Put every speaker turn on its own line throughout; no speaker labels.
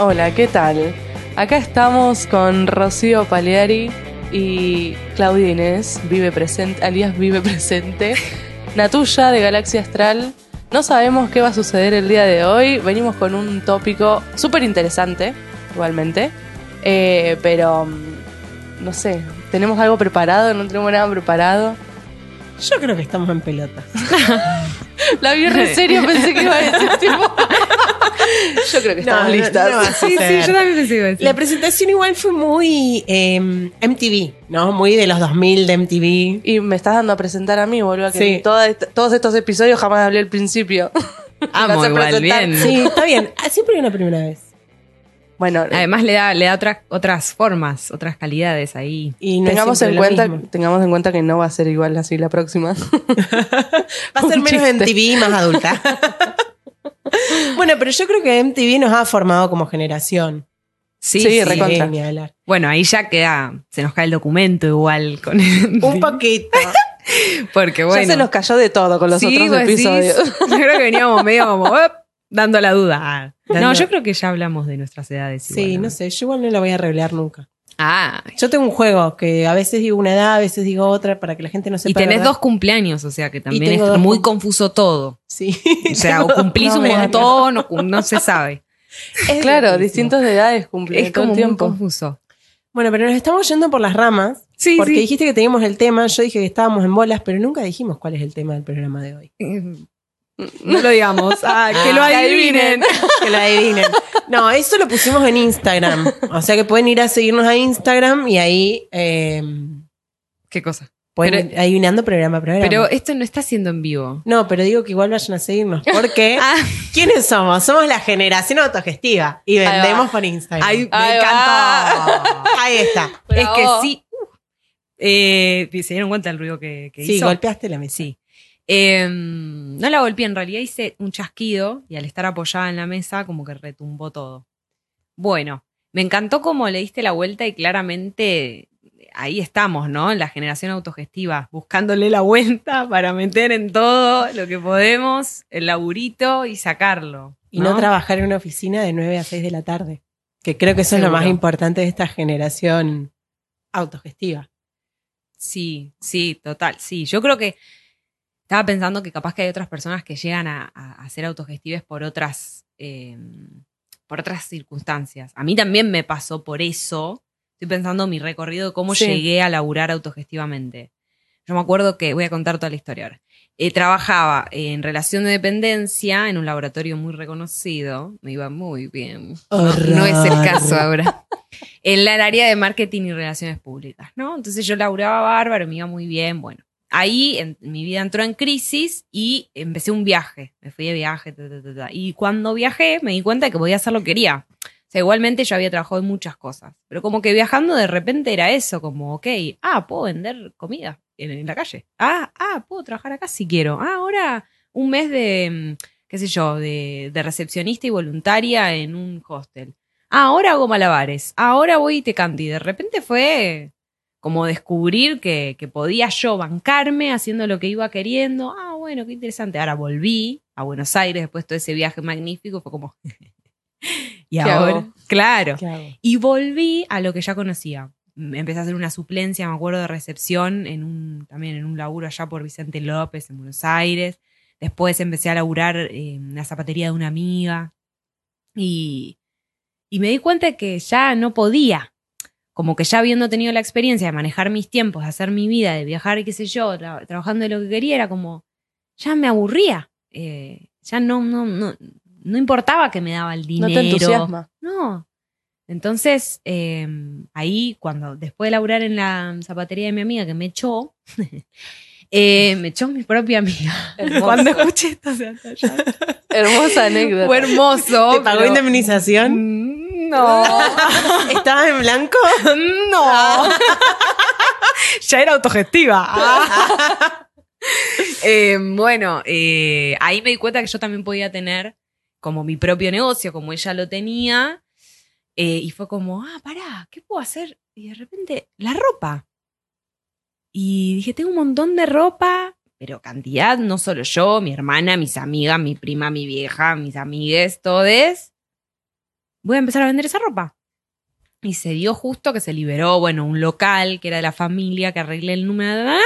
Hola, ¿qué tal? Acá estamos con Rocío Paleari y Claudia Inés, vive presente, alias vive presente, Natuya de Galaxia Astral. No sabemos qué va a suceder el día de hoy. Venimos con un tópico súper interesante, igualmente. Eh, pero, mm, no sé, ¿tenemos algo preparado? ¿No tenemos nada preparado?
Yo creo que estamos en pelota.
La vi re serio, pensé que iba a decir tipo... Yo creo que estamos
No,
listas.
no
Sí, sí, yo también pensé decir.
La presentación igual fue muy eh, MTV, ¿no? Muy de los 2000 de MTV.
Y me estás dando a presentar a mí, boludo, que
Sí.
en toda esta- todos estos episodios jamás hablé al principio.
Amo
Vas a
igual, bien.
Sí, está bien. Ah, Siempre hay una primera vez.
Bueno,
Además le da, le da otras, otras formas, otras calidades ahí.
Y no es
tengamos en, cuenta, tengamos en cuenta que no va a ser igual así la próxima.
Va a ser menos. MTV y más adulta. bueno, pero yo creo que MTV nos ha formado como generación.
Sí,
Sí,
sí. Bueno, ahí ya queda, se nos cae el documento igual con el,
Un poquito.
Porque bueno.
ya se nos cayó de todo con los
Sí,
otros episodios.
yo creo que veníamos medio como dando la duda. Ah. No, yo creo que ya hablamos de nuestras edades.
Sí, no sé. Yo igual no lo voy a revelar nunca.
Ah,
Yo tengo un juego que a veces digo una edad, a veces digo otra para que la gente no sepa.
y tenés
¿verdad?
dos cumpleaños, o sea que también es muy
cum-
confuso todo.
Sí.
O sea, o cumplís
No
un montón, o cum- no se sabe.
Es
claro,
loquísimo.
distintos de edades cumplen
Es
todo
como
el
muy
tiempo.
confuso.
Bueno, pero nos estamos yendo por las ramas.
Sí,
porque
sí.
dijiste que teníamos el tema, yo dije que estábamos en bolas, pero nunca dijimos cuál es el tema del programa de hoy.
No lo digamos. Ah, que lo
Ah,
adivinen.
Que lo adivinen. No, eso lo pusimos en Instagram. O sea que pueden ir a seguirnos a Instagram y ahí eh,
¿Qué cosa?
pueden
Pero-
ir adivinando programa a programa.
Pero esto no está siendo en vivo.
no, pero digo que igual vayan a seguirnos. Porque
Ah,
¿quiénes somos? Somos la generación autogestiva y vendemos por Instagram.
ahí me encantó.
Ahí está.
Es que sí. Eh, ¿Se dieron cuenta del ruido que, que
Sí,
hizo?
golpeaste la mesa.
Sí. Eh, no la golpeé, en realidad hice un chasquido y al estar apoyada en la mesa como que retumbó todo. Bueno, me encantó cómo le diste la vuelta y claramente ahí estamos, ¿no? En la generación autogestiva, buscándole la vuelta para meter en todo lo que podemos el laburito y sacarlo.
Y no trabajar en una oficina de 9 a 6 de la tarde. Que creo que eso es lo más importante de esta generación autogestiva.
Sí, sí, total. Sí, yo creo que estaba pensando que capaz que hay otras personas que llegan a, a- a ser autogestives por otras, eh, por otras circunstancias. A mí también me pasó por eso. Estoy pensando en mi recorrido de cómo
Sí.
llegué a laburar autogestivamente. Yo me acuerdo que, voy a contar toda la historia ahora. Eh, trabajaba en relación de dependencia en un laboratorio muy reconocido. Me iba muy bien. No, no es el caso ahora. En la área de marketing y relaciones públicas, ¿no? Entonces yo laburaba bárbaro, me iba muy bien. Bueno, ahí en- mi vida entró en crisis y empecé un viaje. Me fui de viaje. ta, ta, ta. Y cuando viajé me di cuenta de que podía hacer lo que quería. O sea, igualmente yo había trabajado en muchas cosas. Pero como que viajando de repente era eso, como, ok, ah, puedo vender comida en, la calle. Ah, ah, puedo trabajar acá si quiero. Ah, ahora un mes de, mm, qué sé yo, de, recepcionista y voluntaria en un hostel. Ah, ahora hago malabares. Ahora voy y te canto. Y de repente fue como descubrir que, que podía yo bancarme haciendo lo que iba queriendo. Ah, bueno, qué interesante. Ahora volví a Buenos Aires después de todo ese viaje magnífico. Fue como... y
¿Qué
ahora,
hago?
claro. Y volví a lo que ya conocía. Empecé a hacer una suplencia, me acuerdo, de recepción en un, también en un laburo allá por Vicente López, en Buenos Aires. Después empecé a laburar eh, en la zapatería de una amiga. Y, y me di cuenta que ya no podía. Como que ya habiendo tenido la experiencia de manejar mis tiempos, de hacer mi vida, de viajar y qué sé yo, tra- trabajando de lo que quería, era como, ya me aburría. Eh, ya no, no, no, no importaba que me daba el
No
dinero.
te entusiasma.
No. Entonces, eh, ahí cuando, después de laburar en la zapatería de mi amiga que me echó, eh, me echó mi propia amiga.
Hermoso.
Cuando escuché esto se.
Hermosa anécdota.
Fue hermoso.
¿Te pagó
pero-
indemnización?
No.
¿Estabas en blanco?
No. ya era autogestiva. Eh, bueno, eh, ahí me di cuenta que yo también podía tener como mi propio negocio, como ella lo tenía. eh, y fue como, ah, pará, ¿qué puedo hacer? Y de repente, la ropa. Y dije, tengo un montón de ropa, pero cantidad, no solo yo, mi hermana, mis amigas, mi prima, mi vieja, mis amigues, todes. Voy a empezar a vender esa ropa. Y se dio justo que se liberó, bueno, un local que era de la familia, que arreglé el número de...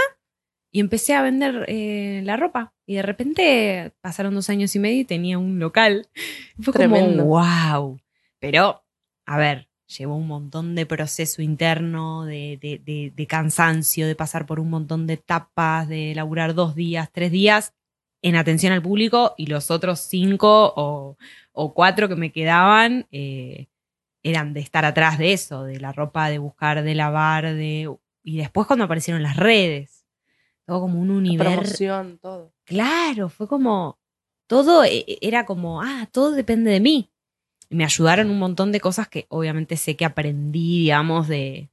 Y empecé a vender eh, la ropa. Y de repente pasaron dos años y medio y tenía un local. Fue
Tremendo.
como, wow. Pero, a ver, llevó un montón de proceso interno, de, de- de- de cansancio, de pasar por un montón de etapas, de laburar dos días, tres días en atención al público y los otros cinco o, o cuatro que me quedaban eh, eran de estar atrás de eso, de la ropa, de buscar, de lavar, de... Y después cuando aparecieron las redes, todo como un universo.
Promoción, todo.
Claro, fue como, todo eh, era como, ah, todo depende de mí. Y me ayudaron un montón de cosas que obviamente sé que aprendí, digamos, de,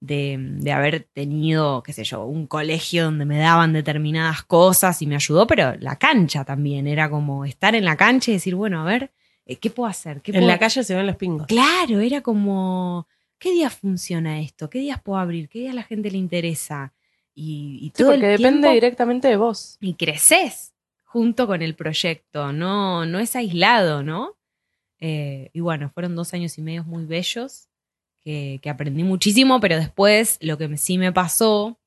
de, de haber tenido, qué sé yo, un colegio donde me daban determinadas cosas y me ayudó, pero la cancha también, era como estar en la cancha y decir, bueno, a ver, eh, ¿qué puedo hacer? ¿Qué
En
puedo-
la calle se ven los pingos.
Claro, era como, ¿qué días funciona esto? ¿Qué días puedo abrir? ¿Qué días a la gente le interesa? Y, y
Sí,
todo el
porque depende
tiempo-
directamente de vos.
y creces junto con el proyecto, no, no es aislado, ¿no? Eh, y bueno, fueron dos años y medio muy bellos, que, que aprendí muchísimo, pero después lo que sí me pasó,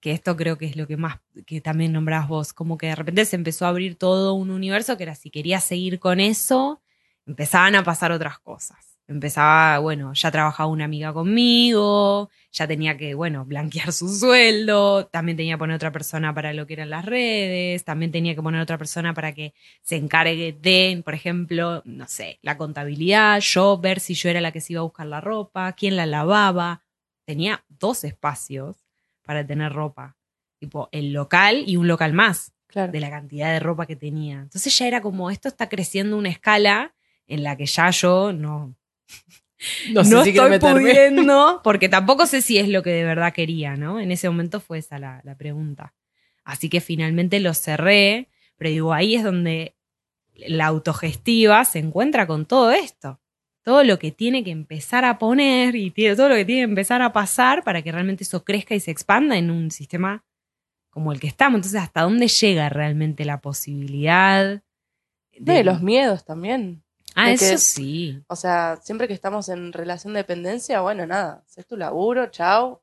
que esto creo que es lo que más, que también nombrás vos, como que de repente se empezó a abrir todo un universo que era si quería seguir con eso, empezaban a pasar otras cosas. Empezaba, bueno, ya trabajaba una amiga conmigo, ya tenía que, bueno, blanquear su sueldo, también tenía que poner otra persona para lo que eran las redes, también tenía que poner otra persona para que se encargue de, por ejemplo, no sé, la contabilidad, yo ver si yo era la que se iba a buscar la ropa, quién la lavaba. Tenía dos espacios para tener ropa, tipo el local y un local más
Claro.
de la cantidad de ropa que tenía. Entonces ya era como, esto está creciendo una escala en la que ya yo no,
No, sé
no
si quiero
estoy pudiendo, porque tampoco sé si es lo que de verdad quería, ¿no? En ese momento fue esa la, la pregunta. Así que finalmente lo cerré, pero digo, ahí es donde la autogestiva se encuentra con todo esto. Todo lo que tiene que empezar a poner y todo lo que tiene que empezar a pasar para que realmente eso crezca y se expanda en un sistema como el que estamos. Entonces, ¿hasta dónde llega realmente la posibilidad?
Y los miedos también.
Ah, eso
que-
sí.
O sea, siempre que estamos en relación de dependencia, bueno, nada, haces tu laburo, chao,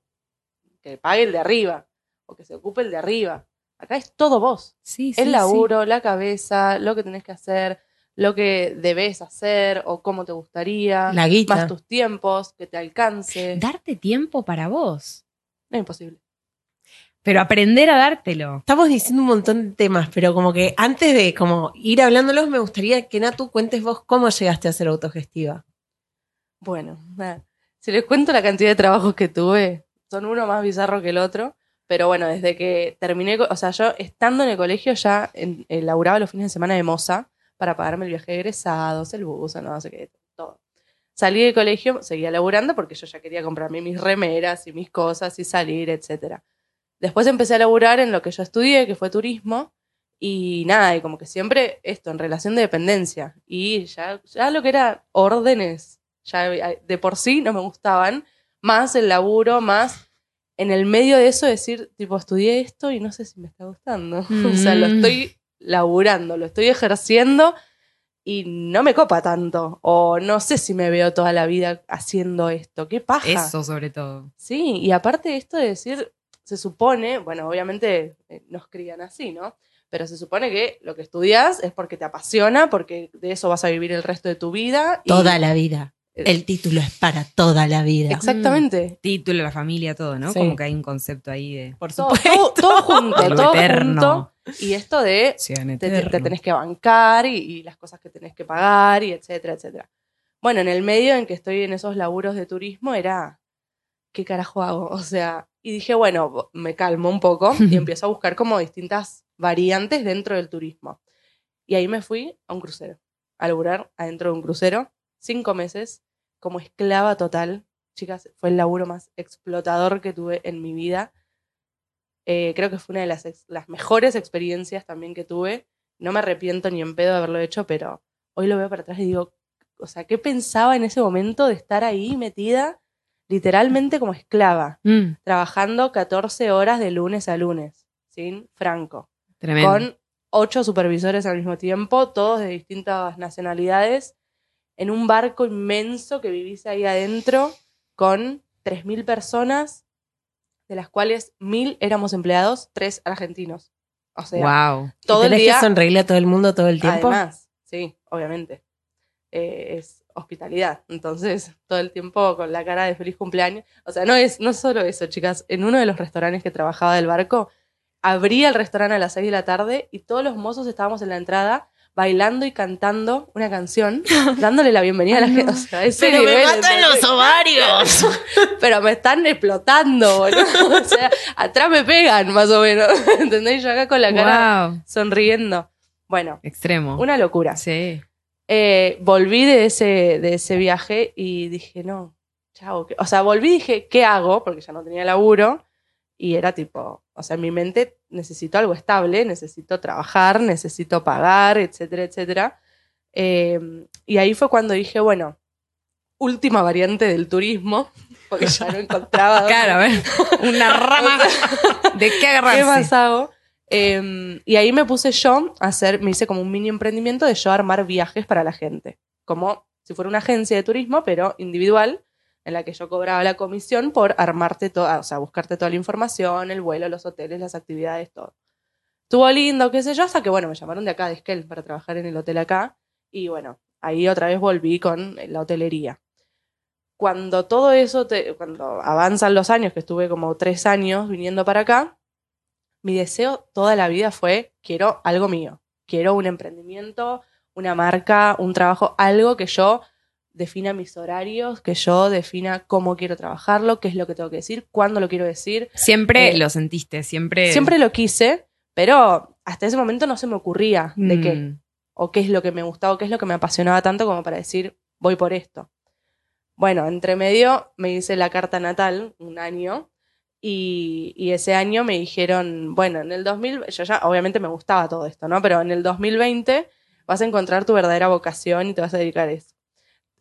que pague el de arriba o que se ocupe el de arriba. Acá es todo vos.
Sí, sí,
el
sí.
laburo, la cabeza, lo que tenés que hacer, lo que debes hacer o cómo te gustaría,
La guita.
más tus tiempos, que te alcance.
Darte tiempo para vos.
No es imposible.
Pero aprender a dártelo.
Estamos diciendo un montón de temas, pero como que antes de como ir hablándolos, me gustaría que Natu cuentes vos cómo llegaste a ser autogestiva.
Bueno, nada. si les cuento la cantidad de trabajos que tuve, son uno más bizarro que el otro. Pero bueno, desde que terminé, o sea, yo estando en el colegio ya en, eh, laburaba los fines de semana de moza para pagarme el viaje de egresados, el bus, no sé qué, todo. Salí del colegio, seguía laburando porque yo ya quería comprarme mis remeras y mis cosas y salir, etcétera. Después empecé a laburar en lo que yo estudié, que fue turismo, y nada, y como que siempre esto, en relación de dependencia. Y ya, ya lo que era órdenes, ya de por sí no me gustaban, más el laburo, más en el medio de eso decir, tipo, estudié esto y no sé si me está gustando. o sea, lo
Mm.
estoy laburando, lo estoy ejerciendo y no me copa tanto. O no sé si me veo toda la vida haciendo esto. ¿Qué paja?
Eso sobre todo.
Sí, y aparte de esto de decir, se supone, bueno, obviamente eh, nos crían así, ¿no? Pero se supone que lo que estudias es porque te apasiona, porque de eso vas a vivir el resto de tu vida. y-
Toda la vida.
Eh,
El título es para toda la vida.
Exactamente.
Título, la familia, todo, ¿no?
Sí.
Como que hay un concepto ahí de.
Por
Todo,
supuesto.
todo- todo junto, todo
eterno.
junto. Y esto de te, te- tenés que bancar y, y las cosas que tenés que pagar y etcétera, etcétera. Bueno, en el medio en que estoy en esos laburos de turismo era, ¿qué carajo hago? O sea, y dije, bueno, me calmo un poco y empiezo a buscar como distintas variantes dentro del turismo. Y ahí me fui a un crucero, a laburar adentro de un crucero, cinco meses, como esclava total. Chicas, fue el laburo más explotador que tuve en mi vida. Eh, creo que fue una de las, las mejores experiencias también que tuve. No me arrepiento ni en pedo de haberlo hecho, pero hoy lo veo para atrás y digo, o sea, ¿qué pensaba en ese momento de estar ahí metida literalmente como esclava,
Mm,
trabajando 14 horas de lunes a lunes, sin franco,
tremendo.
con ocho supervisores al mismo tiempo, todos de distintas nacionalidades, en un barco inmenso que vivís ahí adentro con 3.000 personas, de las cuales 1.000 éramos empleados, 3 argentinos. O sea,
wow.
todo
¿Y
el
tenés
día...
que sonreírle a todo el mundo todo el tiempo?
Además, sí, obviamente. Eh, es hospitalidad. Entonces, todo el tiempo con la cara de feliz cumpleaños. O sea, no es no solo eso, chicas. En uno de los restaurantes que trabajaba del barco, abría el restaurante a las 6 de la tarde y todos los mozos estábamos en la entrada bailando y cantando una canción, dándole la bienvenida a la gente. O sea, ese
Pero me matan los ovarios.
Pero me están explotando, boludo. O sea, atrás me pegan, más o menos. ¿Entendés? Yo acá con la cara
Wow.
sonriendo. Bueno,
Extremo.
una locura.
Sí.
Eh, volví de ese, de ese viaje y dije, no, chao. ¿qué-?". O sea, volví y dije, ¿qué hago? Porque ya no tenía laburo. Y era tipo, o sea, en mi mente necesito algo estable, necesito trabajar, necesito pagar, etcétera, etcétera. Eh, y ahí fue cuando dije, bueno, última variante del turismo, porque ya no encontraba. dónde-
Claro, a ver. Una rama. ¿De qué agarrarse?
¿Qué más hago? Eh, y ahí me puse yo a hacer, me hice como un mini emprendimiento de yo armar viajes para la gente. Como si fuera una agencia de turismo, pero individual, en la que yo cobraba la comisión por armarte toda, o sea, buscarte toda la información, el vuelo, los hoteles, las actividades, todo. Estuvo lindo, qué sé yo, hasta que, bueno, me llamaron de acá, de Esquel, para trabajar en el hotel acá. Y bueno, ahí otra vez volví con la hotelería. Cuando todo eso, te- cuando avanzan los años, que estuve como tres años viniendo para acá, mi deseo toda la vida fue, quiero algo mío, quiero un emprendimiento, una marca, un trabajo, algo que yo defina mis horarios, que yo defina cómo quiero trabajarlo, qué es lo que tengo que decir, cuándo lo quiero decir.
Siempre
Eh,
lo sentiste, siempre.
Siempre lo quise, pero hasta ese momento no se me ocurría de qué,
Mm.
o qué es lo que me gustaba, o qué es lo que me apasionaba tanto como para decir, voy por esto. Bueno, entre medio me hice la carta natal un año y, y ese año me dijeron, bueno, en el 2000, yo ya obviamente me gustaba todo esto, ¿no? Pero en el 2020 vas a encontrar tu verdadera vocación y te vas a dedicar a eso.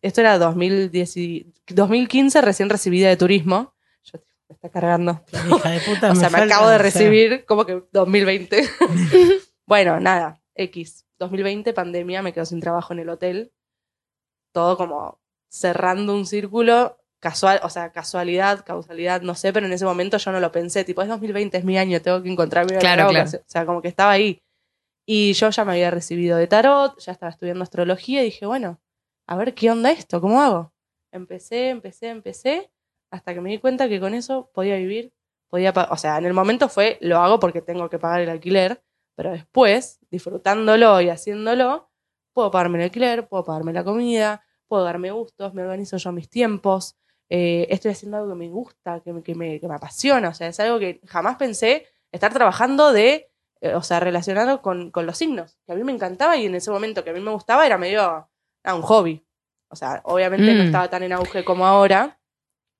Esto era 2010, y- 2015, recién recibida de turismo. Yo, me está cargando.
Hija de puta,
O sea, me acabo de
o sea,
recibir como que 2020. bueno, nada, X. 2020, pandemia, me quedo sin trabajo en el hotel. Todo como cerrando un círculo, casual, o sea, casualidad, causalidad, no sé, pero en ese momento yo no lo pensé. Tipo, es 2020, es mi año, tengo que encontrar mi
Claro, claro.
O sea, como que estaba ahí. Y yo ya me había recibido de tarot, ya estaba estudiando astrología y dije, bueno, a ver qué onda esto, ¿cómo hago? Empecé, empecé, empecé, hasta que me di cuenta que con eso podía vivir, podía, o sea, en el momento fue, lo hago porque tengo que pagar el alquiler, pero después, disfrutándolo y haciéndolo, puedo pagarme el alquiler, puedo pagarme la comida, puedo darme gustos, me organizo yo mis tiempos, eh, estoy haciendo algo que me gusta, que me, que, me, que me apasiona, o sea, es algo que jamás pensé estar trabajando de, eh, o sea, relacionado con, con los signos, que a mí me encantaba y en ese momento que a mí me gustaba era medio, ah, un hobby. O sea, obviamente no
Mm.
estaba tan en auge como ahora,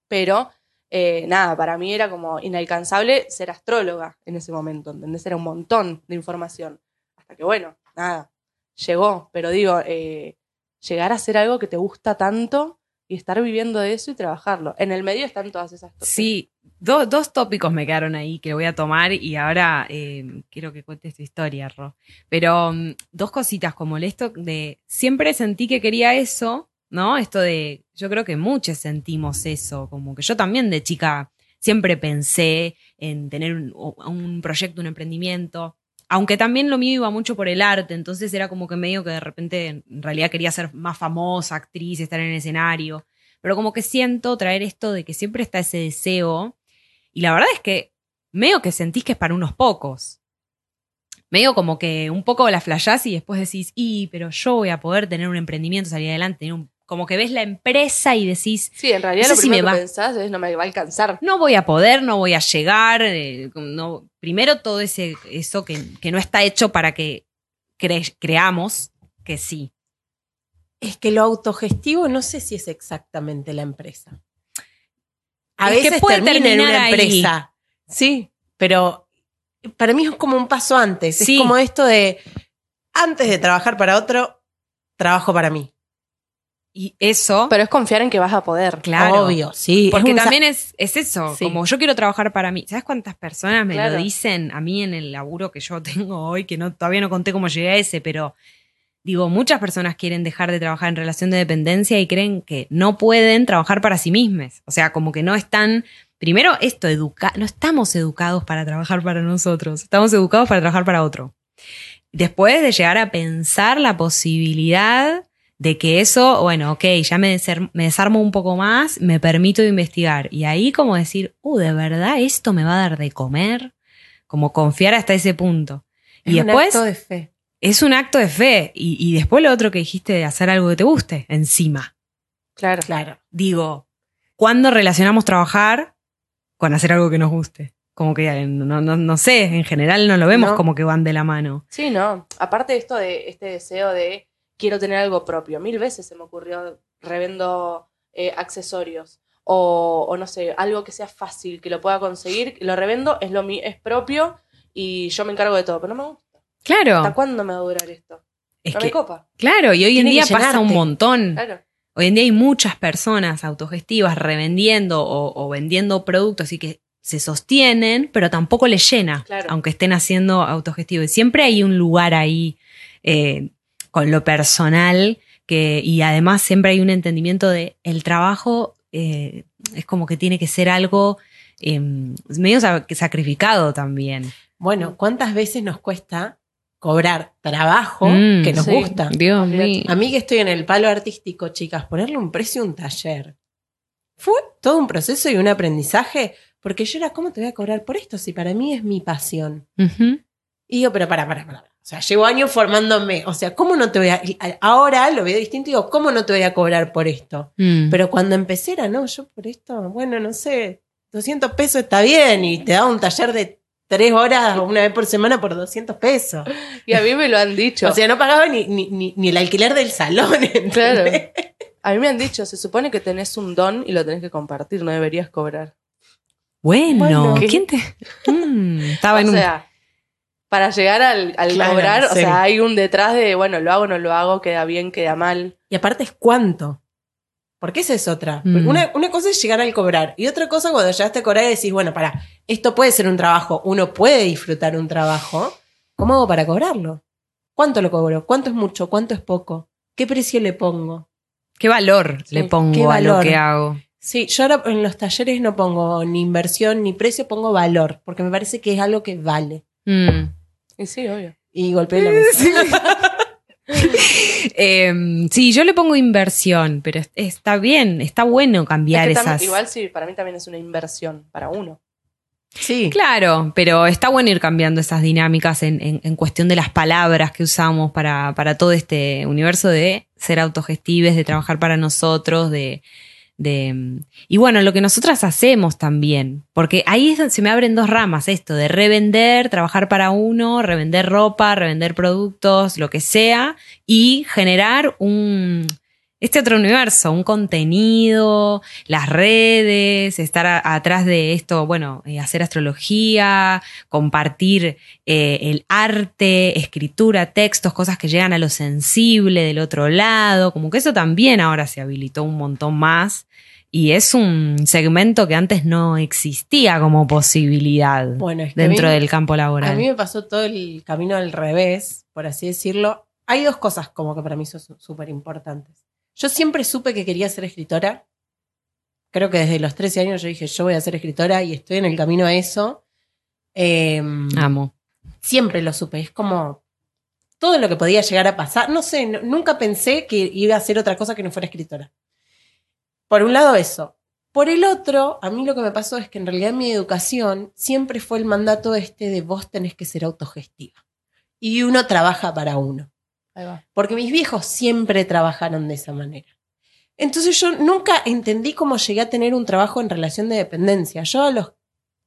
pero eh, nada, para mí era como inalcanzable ser astróloga en ese momento, ¿entendés? Era un montón de información. Hasta que, bueno, nada, llegó. Pero digo, eh, llegar a hacer algo que te gusta tanto y estar viviendo de eso y trabajarlo. En el medio están todas esas cosas.
Sí, do- dos tópicos me quedaron ahí que voy a tomar y ahora eh, quiero que cuentes tu historia, Ro. Pero mm, dos cositas como esto de siempre sentí que quería eso, ¿no? Esto de, yo creo que muchos sentimos eso, como que yo también de chica siempre pensé en tener un, un proyecto, un emprendimiento. Aunque también lo mío iba mucho por el arte, entonces era como que medio que de repente en realidad quería ser más famosa, actriz, estar en el escenario pero como que siento traer esto de que siempre está ese deseo. Y la verdad es que medio que sentís que es para unos pocos. Medio como que un poco la flashás y después decís, y, pero yo voy a poder tener un emprendimiento, salir adelante, tener un- como que ves la empresa y decís,
Sí, en realidad
No
lo
si me
que
va.
pensás es no me va a alcanzar.
no voy a poder, no voy a llegar. eh, no, primero todo ese, eso que, que no está hecho para que cre- creamos que sí.
Es que lo autogestivo no sé si es exactamente la empresa. A
Es que
veces
puede
termina en una
ahí.
empresa. Sí, pero para mí es como un paso antes.
Sí.
Es como esto de antes de trabajar para otro, trabajo para mí.
Y eso,
Pero es confiar en que vas a poder.
claro.
Obvio, sí.
Porque
es
también es, es eso,
Sí.
como yo quiero trabajar para mí. ¿Sabes cuántas personas me
Claro.
lo dicen a mí en el laburo que yo tengo hoy? Que no, todavía no conté cómo llegué a ese, pero digo, muchas personas quieren dejar de trabajar en relación de dependencia y creen que no pueden trabajar para sí mismas. O sea, como que no están, primero esto, educa no estamos educados para trabajar para nosotros, estamos educados para trabajar para otro. Después de llegar a pensar la posibilidad de que eso, bueno, ok, ya me, me desarmo un poco más, me permito investigar. Y ahí como decir, uh, ¿de verdad esto me va a dar de comer? Como confiar hasta ese punto.
y después... Un acto de fe.
Es un acto de fe. Y, y después lo otro que dijiste de hacer algo que te guste, encima.
Claro. Claro.
Digo, ¿cuándo relacionamos trabajar con hacer algo que nos guste? Como que no, no, no sé, en general no lo vemos como que van de la mano.
Sí, no. Aparte de esto de este deseo de quiero tener algo propio. Mil veces se me ocurrió revendo eh, accesorios o, no sé, algo que sea fácil, que lo pueda conseguir, lo revendo, es, lo, es propio y yo me encargo de todo, pero no me gusta.
Claro.
¿Hasta cuándo me va a durar esto? no me copa.
Claro, y hoy en día pasa un montón. Hoy en día hay muchas personas autogestivas revendiendo o, vendiendo productos y que se sostienen, pero tampoco les llena, aunque estén haciendo autogestivo. Y siempre hay un lugar ahí eh, con lo personal, que, y además siempre hay un entendimiento de el trabajo eh, es como que tiene que ser algo em, medio sacrificado también.
Bueno, ¿cuántas veces nos cuesta cobrar trabajo mm, que nos gusta?
Dios mío.
A mí que estoy en el palo artístico, chicas, ponerle un precio a un taller. Fue todo un proceso y un aprendizaje, porque yo era, ¿cómo te voy a cobrar por esto si para mí es mi pasión? Y digo, pero para, para, para. O sea, llevo años formándome. O sea, ¿cómo no te voy a.? Ahora lo veo distinto y digo, ¿cómo no te voy a cobrar por esto? Mm. Pero cuando empecé era, no, yo por esto, bueno, no sé, 200 pesos está bien y te da un taller de tres horas una vez por semana por 200 pesos.
Y a mí me lo han dicho.
o sea, no pagaba ni, ni, ni, el alquiler del salón.
Claro. A mí me han dicho, se supone que tenés un don y lo tenés que compartir, no deberías cobrar.
Bueno, ¿quién te...? Mm, estaba en sea,
para llegar al, cobrar, o sea, hay un detrás de, bueno, lo hago, no lo hago, queda bien, queda mal.
Y aparte es cuánto. Porque esa es otra. Mm. Una, cosa es llegar al cobrar. Y otra cosa cuando llegaste a cobrar y decís, bueno, para, esto puede ser un trabajo, uno puede disfrutar un trabajo. ¿Cómo hago para cobrarlo? ¿Cuánto lo cobro? ¿Cuánto es mucho? ¿Cuánto es poco? ¿Qué precio le pongo?
¿Qué valor le pongo a lo que hago?
Sí, yo ahora en los talleres no pongo ni inversión ni precio, pongo valor, porque me parece que es algo que vale.
Mm. Y sí, obvio.
Y golpeé la mesa.
Em, sí. yo le pongo inversión, pero está bien, está bueno cambiar esas.
igual sí, para mí también es una inversión, para uno.
Sí. Claro, pero está bueno ir cambiando esas dinámicas en, en, cuestión de las palabras que usamos para, para todo este universo de ser autogestives, de trabajar para nosotros, de, de, y bueno, lo que nosotras hacemos también, porque ahí se me abren dos ramas, esto de revender, trabajar para uno, revender ropa, revender productos, lo que sea, y generar un, este otro universo, un contenido, las redes, estar atrás de esto, bueno, eh, hacer astrología, compartir eh, el arte, escritura, textos, cosas que llegan a lo sensible del otro lado, como que eso también ahora se habilitó un montón más. Y es un segmento que antes no existía como posibilidad dentro del campo laboral.
A mí me pasó todo el camino al revés, por así decirlo. Hay dos cosas como que para mí son súper importantes. Yo siempre supe que quería ser escritora. Creo que desde los 13 años yo dije, yo voy a ser escritora y estoy en el camino a eso. Em,
Amo.
Siempre lo supe. Es como todo lo que podía llegar a pasar. No sé, nunca pensé que iba a ser otra cosa que no fuera escritora. Por un lado eso. Por el otro, a mí lo que me pasó es que en realidad mi educación siempre fue el mandato este de vos tenés que ser autogestiva. Y uno trabaja para uno. Porque mis viejos siempre trabajaron de esa manera. Entonces yo nunca entendí cómo llegué a tener un trabajo en relación de dependencia. Yo a los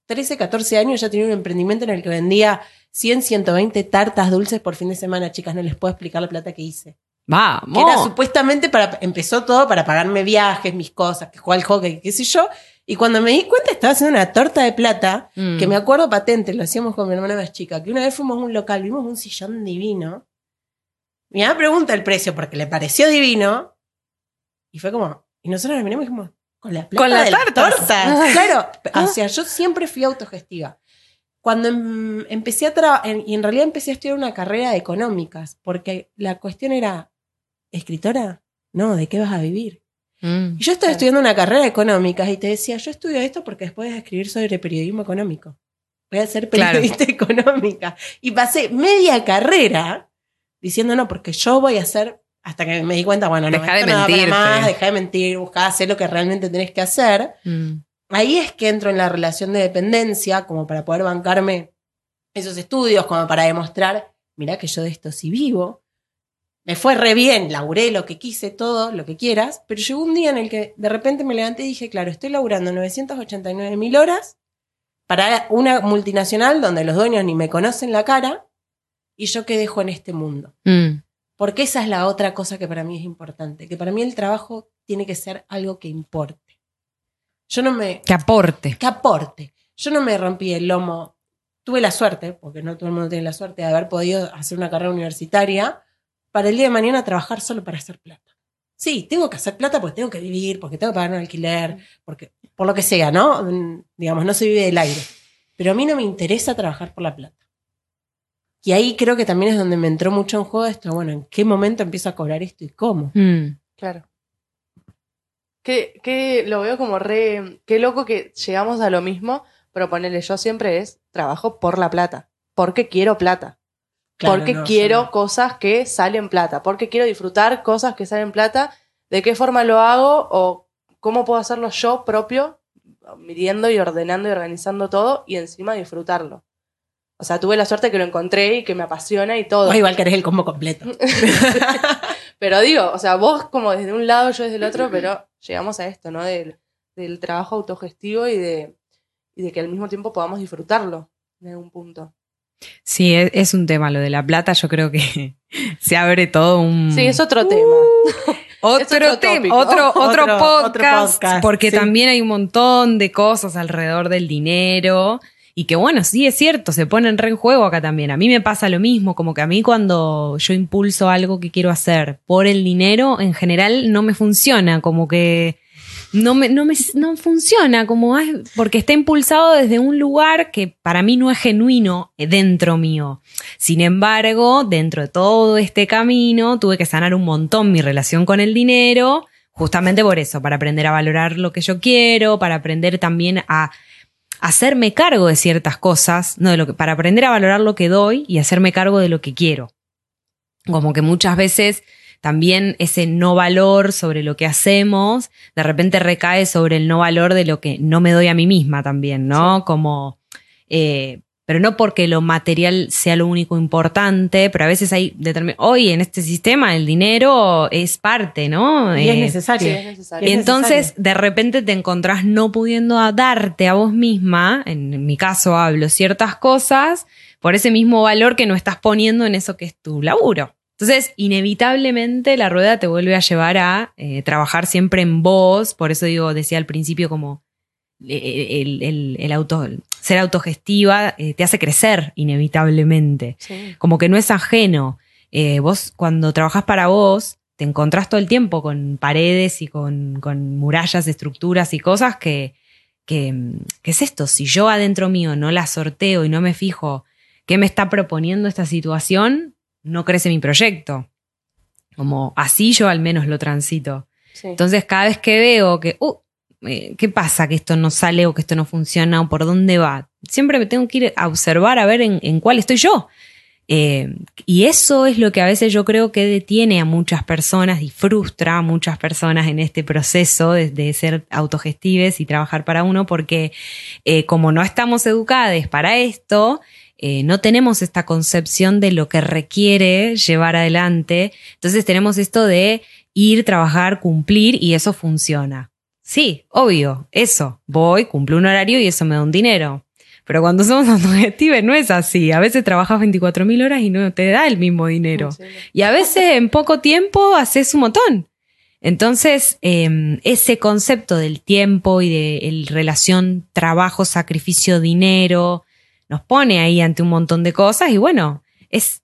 13, 14 años ya tenía un emprendimiento en el que vendía 100, 120 tartas dulces por fin de semana. Chicas, no les puedo explicar la plata que hice.
Vamos.
Que era supuestamente para, empezó todo para pagarme viajes, mis cosas, que jugaba al hockey, qué sé yo. Y cuando me di cuenta estaba haciendo una torta de plata, que mm. me acuerdo patente, lo hacíamos con mi hermana más chica, que una vez fuimos a un local, vimos un sillón divino mi mamá pregunta el precio porque le pareció divino. Y fue como, y nosotros nos miramos y dijimos, con la plata
¿Con la
de
torta.
claro, o sea, yo siempre fui autogestiva. cuando em- empecé a trabajar, y en realidad empecé a estudiar una carrera de económicas, porque la cuestión era, ¿escritora? No, ¿de qué vas a vivir?
Mm.
Y yo estaba
Claro.
estudiando una carrera de económicas y te decía, yo estudio esto porque después a escribir sobre periodismo económico. Voy a ser
Claro.
periodista económica. Y pasé media carrera diciendo, no, porque yo voy a ser, hasta que me di cuenta, bueno, no,
Deja de mentirte.
más, deja de mentir, busca hacer lo que realmente tenés que hacer.
Mm.
Ahí es que entro en la relación de dependencia, como para poder bancarme esos estudios, como para demostrar, mirá que yo de esto sí vivo. Me fue re bien, laburé lo que quise, todo, lo que quieras, pero llegó un día en el que de repente me levanté y dije, claro, estoy laburando 989 mil horas para una multinacional donde los dueños ni me conocen la cara y yo qué dejo en este mundo.
Mm.
Porque esa es la otra cosa que para mí es importante, que para mí el trabajo tiene que ser algo que importe. Yo no me,
Que aporte.
que aporte. Yo no me rompí el lomo. Tuve la suerte, porque no todo el mundo tiene la suerte de haber podido hacer una carrera universitaria, para el día de mañana trabajar solo para hacer plata. Sí, tengo que hacer plata porque tengo que vivir, porque tengo que pagar un alquiler, porque, por lo que sea, ¿no? Digamos, no se vive del aire. Pero a mí no me interesa trabajar por la plata. Y ahí creo que también es donde me entró mucho en juego esto, bueno, ¿en qué momento empiezo a cobrar esto y cómo?
Mm.
Claro. Que, que lo veo como re. Qué loco que llegamos a lo mismo, pero ponele, yo siempre es trabajo por la plata. Porque quiero plata.
Claro,
porque
no,
quiero cosas que salen plata. Porque quiero disfrutar cosas que salen plata. ¿De qué forma lo hago? O cómo puedo hacerlo yo propio, midiendo y ordenando y organizando todo y encima disfrutarlo. O sea, tuve la suerte que lo encontré y que me apasiona y todo.
Vos igual querés el combo completo.
Pero digo, o sea, vos como desde un lado, yo desde el otro, pero llegamos a esto, ¿no? Del, del trabajo autogestivo y de, y de que al mismo tiempo podamos disfrutarlo en algún punto.
Sí, es, es un tema lo de la plata. Yo creo que se abre todo un.
Sí, es otro tema.
Otro,
Es otro
tema, otro, otro,
Otro- otro
podcast,
podcast,
porque
sí.
también hay un montón de cosas alrededor del dinero y que bueno, sí es cierto, se ponen re en juego acá también. A mí me pasa lo mismo, como que a mí cuando yo impulso algo que quiero hacer por el dinero, en general no me funciona, como que no me, no me no funciona, como porque está impulsado desde un lugar que para mí no es genuino dentro mío. Sin embargo, dentro de todo este camino, tuve que sanar un montón mi relación con el dinero, justamente por eso, para aprender a valorar lo que yo quiero, para aprender también a hacerme cargo de ciertas cosas, no de lo que, para aprender a valorar lo que doy y hacerme cargo de lo que quiero. Como que muchas veces también ese no valor sobre lo que hacemos, de repente recae sobre el no valor de lo que no me doy a mí misma también, ¿no? Como, eh, pero no porque lo material sea lo único importante, pero a veces hay determin- hoy en este sistema el dinero es parte, ¿no?
Y es
Eh,
necesario.
Sí, es necesario.
Es
entonces,
necesario.
de repente te encontrás no pudiendo darte a vos misma, en mi caso hablo, ciertas cosas por ese mismo valor que no estás poniendo en eso que es tu laburo. Entonces, inevitablemente la rueda te vuelve a llevar a eh, trabajar siempre en vos, por eso digo, decía al principio como el, el- el auto, ser autogestiva eh, te hace crecer inevitablemente
Sí.
como que no es ajeno. Eh, vos cuando trabajás para vos, te encontrás todo el tiempo con paredes y con, con murallas, estructuras y cosas que, que, ¿qué es esto? Si yo adentro mío no la sorteo y no me fijo qué me está proponiendo esta situación, no crece mi proyecto. Como así yo al menos lo transito.
Sí.
Entonces, cada vez que veo que, uh, eh, ¿qué pasa? Que esto no sale o que esto no funciona o por dónde va. Siempre me tengo que ir a observar a ver en, cuál estoy yo. Eh, y eso es lo que a veces yo creo que detiene a muchas personas y frustra a muchas personas en este proceso de, ser autogestives y trabajar para uno, porque eh, como no estamos educadas para esto, no tenemos esta concepción de lo que requiere llevar adelante. Entonces tenemos esto de ir, trabajar, cumplir y eso funciona. Sí, obvio, eso. Voy, cumplo un horario y eso me da un dinero. Pero cuando somos autogestivos no es así. A veces trabajas 24.000 horas y no te da el mismo dinero.
Sí.
Y a veces en poco tiempo haces un montón. Entonces, eh, ese concepto del tiempo y de el relación trabajo, sacrificio, dinero, nos pone ahí ante un montón de cosas y bueno, es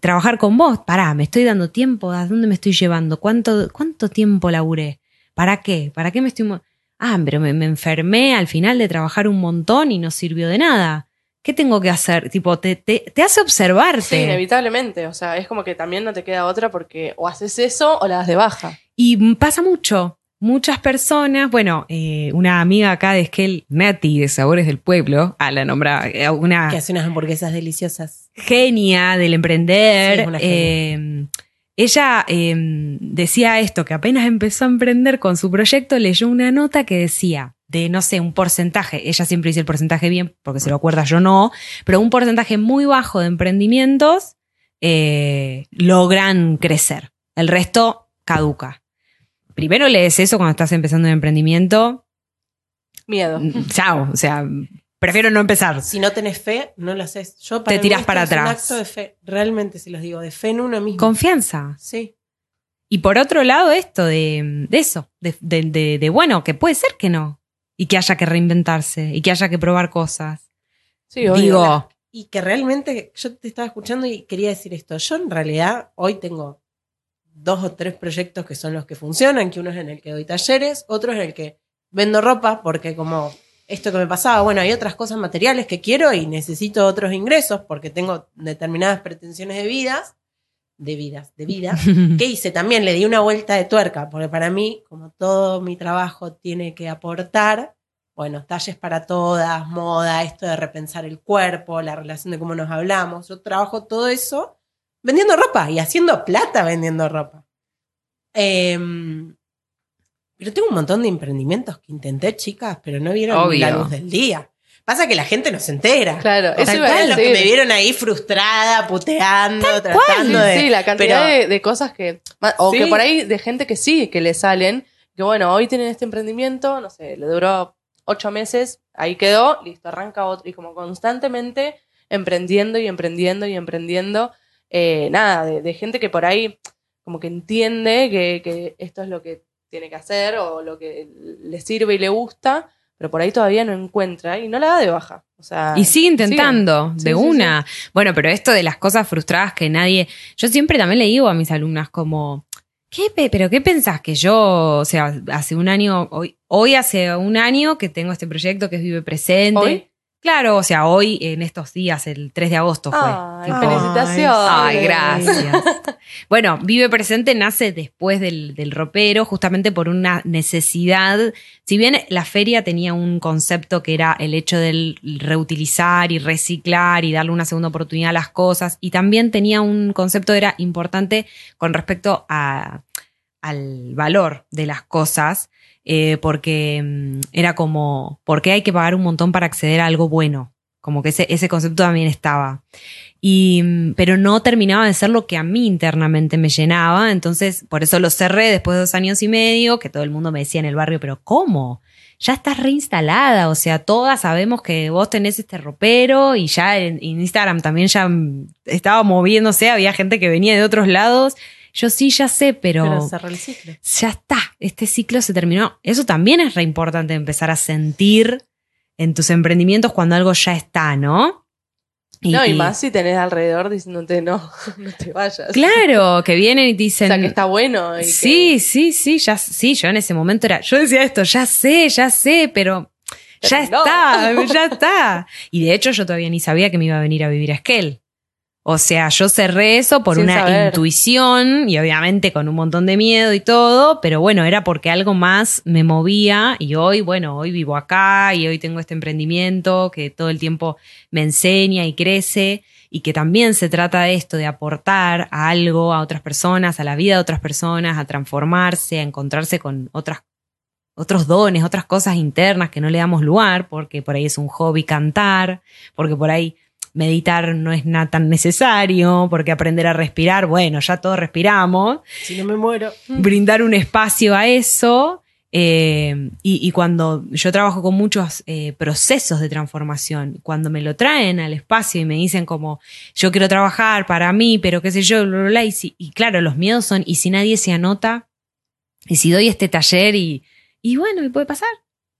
trabajar con vos. Pará, me estoy dando tiempo, ¿a dónde me estoy llevando? ¿Cuánto, cuánto tiempo laburé? ¿Para qué? ¿Para qué me estoy... Ah, pero me, me enfermé al final de trabajar un montón y no sirvió de nada. ¿Qué tengo que hacer? Tipo, te, te, te hace observarte.
Sí, inevitablemente. O sea, es como que también no te queda otra porque o haces eso o la das de baja.
Y pasa mucho. Muchas personas, bueno, eh, una amiga acá de Esquel, Nati de Sabores del Pueblo, a la nombra, eh, una
Que hace unas hamburguesas deliciosas.
genia del
Sí,
emprender.
es una
eh, ella eh, decía esto, que apenas empezó a emprender con su proyecto, leyó una nota que decía de, no sé, un porcentaje, ella siempre dice el porcentaje bien, porque se lo acuerda, yo no, pero un porcentaje muy bajo de emprendimientos eh, logran crecer. El resto caduca. Primero lees eso cuando estás empezando un emprendimiento,
Miedo.
chao, o sea, prefiero no empezar.
Si no tenés fe, no lo haces. Yo
Te
mí
tirás para
es Un
atrás.
acto de fe. Realmente se los digo, de fe en uno mismo.
Confianza.
sí.
Y por otro lado, esto de, de eso, de, de- de- de, bueno, que puede ser que no. Y que haya que reinventarse, y que haya que probar cosas.
Sí, obvio.
Digo,
Y que realmente yo te estaba escuchando y quería decir esto. Yo en realidad hoy tengo dos o tres proyectos que son los que funcionan, que uno es en el que doy talleres, otro es en el que vendo ropa, porque como esto que me pasaba, bueno, hay otras cosas materiales que quiero y necesito otros ingresos porque tengo determinadas pretensiones de vidas, de vidas, de vida. ¿Qué hice? También le di una vuelta de tuerca, porque para mí, como todo mi trabajo tiene que aportar, bueno, talles para todas, moda, esto de repensar el cuerpo, la relación de cómo nos hablamos. Yo trabajo todo eso vendiendo ropa y haciendo plata vendiendo ropa. Em, pero tengo un montón de emprendimientos que intenté, chicas, pero no vieron
Obvio.
la luz del día. Pasa que la gente no se entera.
Claro, eso
Tal
iba a
cual, los que me vieron ahí frustrada, puteando, tratando de.
sí, la cantidad
pero-
de, de cosas que. O
Sí.
que por ahí de gente que sí, que le salen. Que bueno, hoy tienen este emprendimiento, no sé, le duró ocho meses, ahí quedó, listo, arranca otro. Y como constantemente emprendiendo y emprendiendo y emprendiendo. eh, nada, de, de gente que por ahí como que entiende que, que esto es lo que tiene que hacer o lo que le sirve y le gusta, pero por ahí todavía no encuentra y no la da de baja. O sea,
y sigue intentando,
Sí,
de
sí,
una. Bueno, pero esto de las cosas frustradas que nadie. Yo siempre también le digo a mis alumnas, como. ¿Qué, pe- pero qué pensás que yo, o sea, hace un año, hoy, hoy hace un año que tengo este proyecto que es Vive Presente.
¿Hoy?
Claro, o sea, hoy en estos días, el 3 de agosto fue.
Ay,
Tipo,
felicitaciones.
Ay, gracias. Bueno, Vive Presente nace después del, del ropero, justamente por una necesidad. Si bien la feria tenía un concepto que era el hecho del reutilizar y reciclar y darle una segunda oportunidad a las cosas, y también tenía un concepto que era importante con respecto a, al valor de las cosas, eh, porque mm, era como, ¿por qué hay que pagar un montón para acceder a algo bueno? Como que ese, ese concepto también estaba. Y, mm, pero no terminaba de ser lo que a mí internamente me llenaba. Entonces, por eso lo cerré después de dos años y medio, que todo el mundo me decía en el barrio, pero ¿cómo? Ya estás reinstalada. O sea, todas sabemos que vos tenés este ropero y ya en, en Instagram también ya mm, estaba moviéndose. Había gente que venía de otros lados. Yo sí, ya sé,
Pero cerró el ciclo.
ya está, este ciclo se terminó. Eso también es re importante empezar a sentir en tus emprendimientos cuando algo ya está, ¿no?
no, y más si tenés alrededor diciéndote no, no te vayas.
Claro, que vienen y te
O
dicen.
sea, que está bueno. Y
sí, sí, sí, ya, sí, yo en ese momento era, yo decía esto, ya sé, ya sé, pero ya
Pero no.
está, ya está. Y de hecho yo todavía ni sabía que me iba a venir a vivir a Esquel. O sea, yo cerré eso por
Sin
una
saber.
intuición y obviamente con un montón de miedo y todo, pero bueno, era porque algo más me movía y hoy, bueno, hoy vivo acá y hoy tengo este emprendimiento que todo el tiempo me enseña y crece y que también se trata de esto, de aportar a algo, a otras personas, a la vida de otras personas, a transformarse, a encontrarse con otras otros dones, otras cosas internas que no le damos lugar, porque por ahí es un hobby cantar, porque por ahí meditar no es nada tan necesario, porque aprender a respirar, bueno, ya todos respiramos,
Si no me muero.
brindar un espacio a eso. eh, y, y cuando yo trabajo con muchos eh, procesos de transformación, cuando me lo traen al espacio y me dicen como, yo quiero trabajar para mí, pero qué sé yo, bla, bla, bla, y, si- y claro, los miedos son, ¿y si nadie se anota? ¿Y si doy este taller y, y bueno, me puede pasar?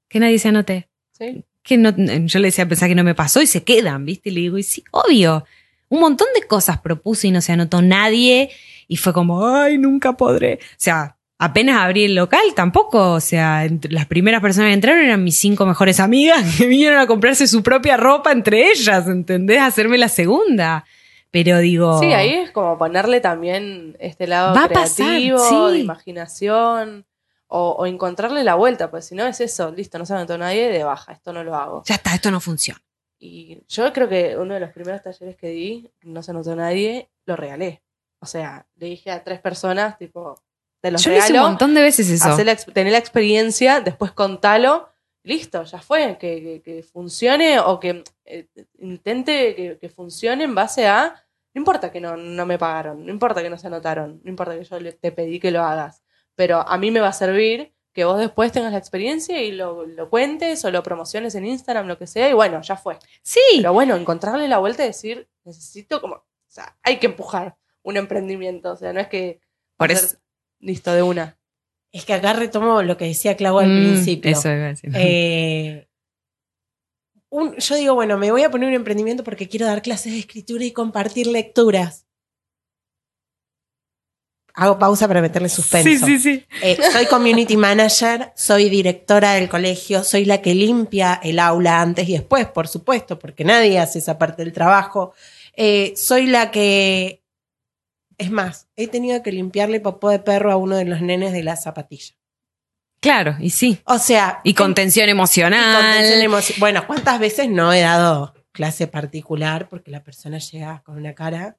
Que nadie se anote
Sí.
Que no, yo le decía pensar que no me pasó y se quedan, ¿viste? Y le digo, y sí, obvio. Un montón de cosas propuse y no se anotó nadie y fue como, ay, nunca podré. O sea, apenas abrí el local, tampoco. O sea, entre las primeras personas que entraron eran mis cinco mejores amigas que vinieron a comprarse su propia ropa entre ellas, ¿entendés? Hacerme la segunda. Pero digo.
Sí, ahí es como ponerle también este lado
Va a pasar,
creativo,
sí.
de imaginación, o, o encontrarle la vuelta, pues si no es eso, listo, no se anotó nadie, de baja, esto no lo hago.
Ya está, esto no funciona.
Y yo creo que uno de los primeros talleres que di, no se anotó nadie, lo regalé. O sea, le dije a tres personas, tipo, te los
Yo lo hice un
regalo,
montón de veces eso.
la tener la experiencia, después contalo, listo, ya fue, que, que- que funcione o que eh, intente que, que funcione en base a, no importa que no, no me pagaron, no importa que no se anotaron, no importa que yo le- te pedí que lo hagas, pero a mí me va a servir que vos después tengas la experiencia y lo, lo cuentes o lo promociones en Instagram, lo que sea, y bueno, ya fue.
Sí,
Pero bueno, encontrarle la vuelta y decir, necesito como, o sea, hay que empujar un emprendimiento, o sea, no es que
Por eso-
listo de una.
Es que acá retomo lo que decía Clau al
Mm,
principio.
Eso iba a decir.
Eh, un- yo digo, bueno, me voy a poner un emprendimiento porque quiero dar clases de escritura y compartir lecturas. Hago pausa para meterle suspenso.
Sí, sí, sí.
Eh, soy community manager, soy directora del colegio, soy la que limpia el aula antes y después, por supuesto, porque nadie hace esa parte del trabajo. Eh, soy la que... Es más, he tenido que limpiarle popó de perro a uno de los nenes de la zapatilla.
Claro, y sí.
O sea...
Y contención
y
emocional.
contención Bueno, ¿cuántas veces no he dado clase particular porque la persona llega con una cara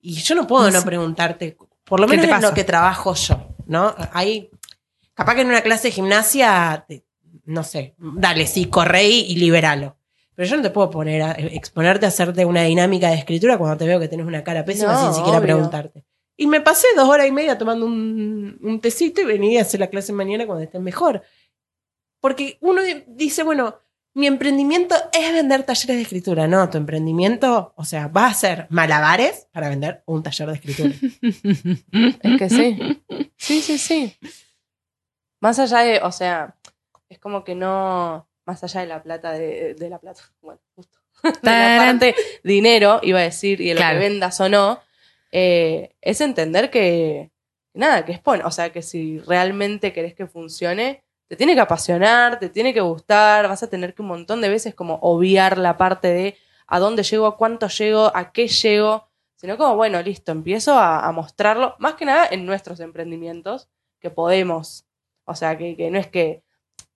y yo no puedo no preguntarte, por lo
¿Qué
menos en lo que trabajo yo, ¿no? Hay, capaz que en una clase de gimnasia, te- no sé, dale, sí, corre y, liberalo. Pero yo no te puedo poner a, exponerte a hacerte una dinámica de escritura cuando te veo que tienes una cara pésima
No,
sin siquiera
obvio.
preguntarte. Y me pasé dos horas y media tomando un, un tecito y vení a hacer la clase mañana cuando estés mejor. Porque uno dice, bueno, mi emprendimiento es vender talleres de escritura. No, tu emprendimiento, o sea, va a ser malabares para vender un taller de escritura.
Es que sí. Sí, sí, sí. Más allá de, o sea, es como que no, más allá de la plata, de, de la plata, bueno, justo. De la parte dinero, iba a decir, y de lo
Claro.
que vendas o no, eh, es entender que, nada, que es pon, o sea, que si realmente querés que funcione, te tiene que apasionar, te tiene que gustar, vas a tener que un montón de veces como obviar la parte de a dónde llego, a cuánto llego, a qué llego, sino como, bueno, listo, empiezo a, mostrarlo, más que nada en nuestros emprendimientos, que podemos, o sea, que, no es que,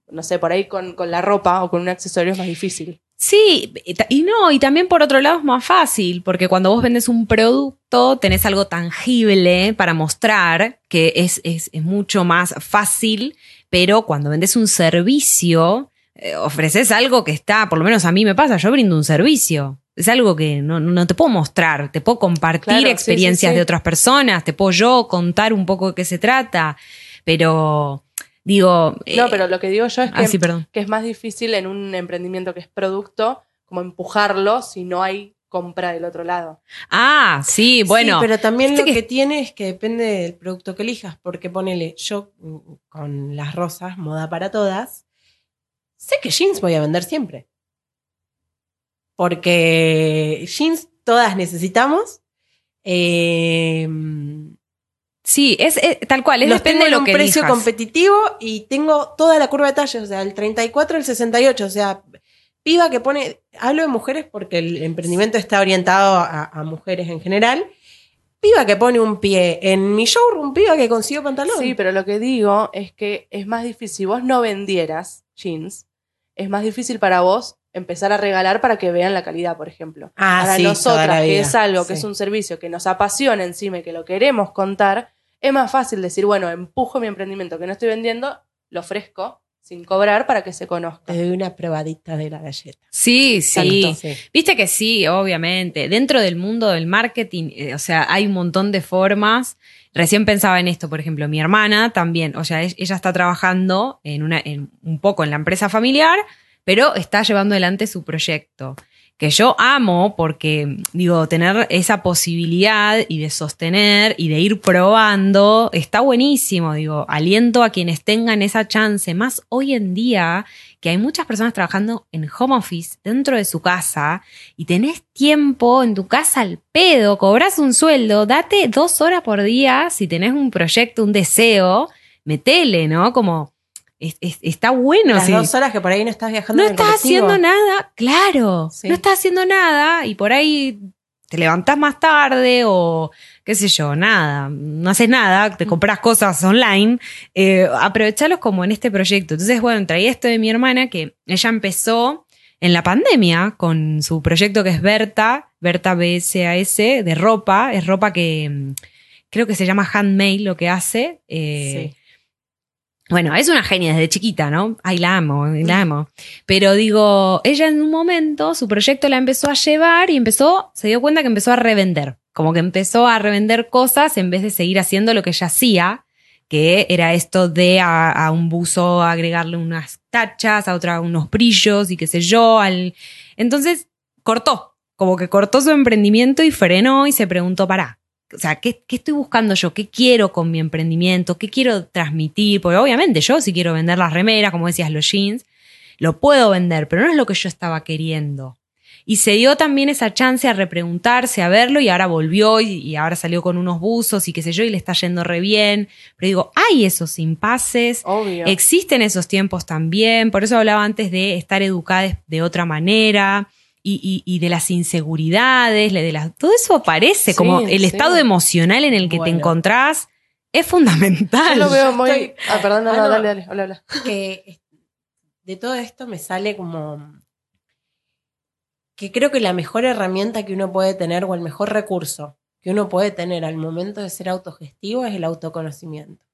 no sé, por ahí con, la ropa o con un accesorio es más difícil.
Sí, y no, y también por otro lado es más fácil, porque cuando vos vendes un producto, tenés algo tangible para mostrar, que es mucho más fácil, pero cuando vendes un servicio, eh, ofreces algo que está, por lo menos a mí me pasa, yo brindo un servicio. Es algo que no, no te puedo mostrar, te puedo compartir
Claro,
experiencias
sí, sí.
de otras personas, te puedo yo contar un poco de qué se trata, pero digo...
No,
eh,
pero lo que digo yo es que,
ah, perdón.
que es más difícil en un emprendimiento que es producto, como empujarlo si no hay compra del otro lado.
Ah, sí, bueno.
Sí, pero también lo
que-
que... tiene es que depende del producto que elijas, porque ponele, yo mm, con las rosas, moda para todas, sé que jeans voy a vender siempre. Porque jeans todas necesitamos. Eh,
Sí, es, es- tal cual, es
los
depende
tengo
de
en
lo
un
que
precio
elijas.
competitivo y tengo toda la curva de talles, o sea, el 34, el 68, o sea, piba que pone, hablo de mujeres porque el emprendimiento está orientado a, a mujeres en general, piba que pone un pie en mi showroom, piba que consiguió pantalón.
Sí, pero lo que digo es que es más difícil, si vos no vendieras jeans, es más difícil para vos empezar a regalar para que vean la calidad, por ejemplo.
Ah,
para
sí,
nosotras, que es algo que es un servicio que nos apasiona encima y que lo queremos contar, es más fácil decir, bueno, empujo mi emprendimiento que no estoy vendiendo, lo ofrezco sin cobrar para que se conozca.
Te doy una probadita de la galleta.
Sí, sí. Viste que sí, obviamente. Dentro del mundo del marketing, eh, o sea, hay un montón de formas. Recién pensaba en esto, por ejemplo, mi hermana también, o sea, ella está trabajando en una, en un poco en la empresa familiar, pero está llevando adelante su proyecto. Que yo amo porque, digo, tener esa posibilidad y de sostener y de ir probando está buenísimo. Digo, aliento a quienes tengan esa chance, más hoy en día que hay muchas personas trabajando en home office dentro de su casa y tenés tiempo en tu casa al pedo, cobras un sueldo, date dos horas por día si tenés un proyecto, un deseo, metele, ¿no? Como, es- es- está bueno.
Las
sí.
dos horas que por ahí no estás viajando
No
en el
estás
colectivo.
haciendo nada, claro,
Sí.
no estás haciendo nada y por ahí te levantás más tarde o qué sé yo, nada, no haces nada,
Mm.
te compras cosas online, eh, aprovechalos como en este proyecto. Entonces, bueno, traía esto de mi hermana que ella empezó en la pandemia con su proyecto que es Berta, Berta BSAS, de ropa, es ropa que mm, creo que se llama handmade lo que hace. eh,
Sí.
Bueno, es una genia desde chiquita, ¿no? Ay, la amo, la amo. Pero digo, ella en un momento, su proyecto la empezó a llevar y empezó, se dio cuenta que empezó a revender. Como que empezó a revender cosas en vez de seguir haciendo lo que ella hacía, que era esto de a, a un buzo agregarle unas tachas, a otra unos brillos y qué sé yo. Al... Entonces, cortó. Como que cortó su emprendimiento y frenó y se preguntó, pará, o sea, ¿qué, ¿qué estoy buscando yo? ¿Qué quiero con mi emprendimiento? ¿Qué quiero transmitir? Porque obviamente yo si quiero vender las remeras, como decías, los jeans, lo puedo vender, pero no es lo que yo estaba queriendo. Y se dio también esa chance a repreguntarse, a verlo, y ahora volvió y, y ahora salió con unos buzos y qué sé yo, y le está yendo re bien. Pero digo, hay esos impases,
Obvio.
Existen esos tiempos también, por eso hablaba antes de estar educadas de otra manera y, y- y de las inseguridades, de las, todo eso aparece,
Sí,
como el
sí.
estado emocional en el que te encontrás es
Yo
fundamental.
lo veo
Yo
muy.
estoy-
Ah, perdón, no,
Ah,
no,
no.
dale, dale, habla, habla.
que de todo esto me sale como que creo que la mejor herramienta que uno puede tener o el mejor recurso que uno puede tener al momento de ser autogestivo es el autoconocimiento.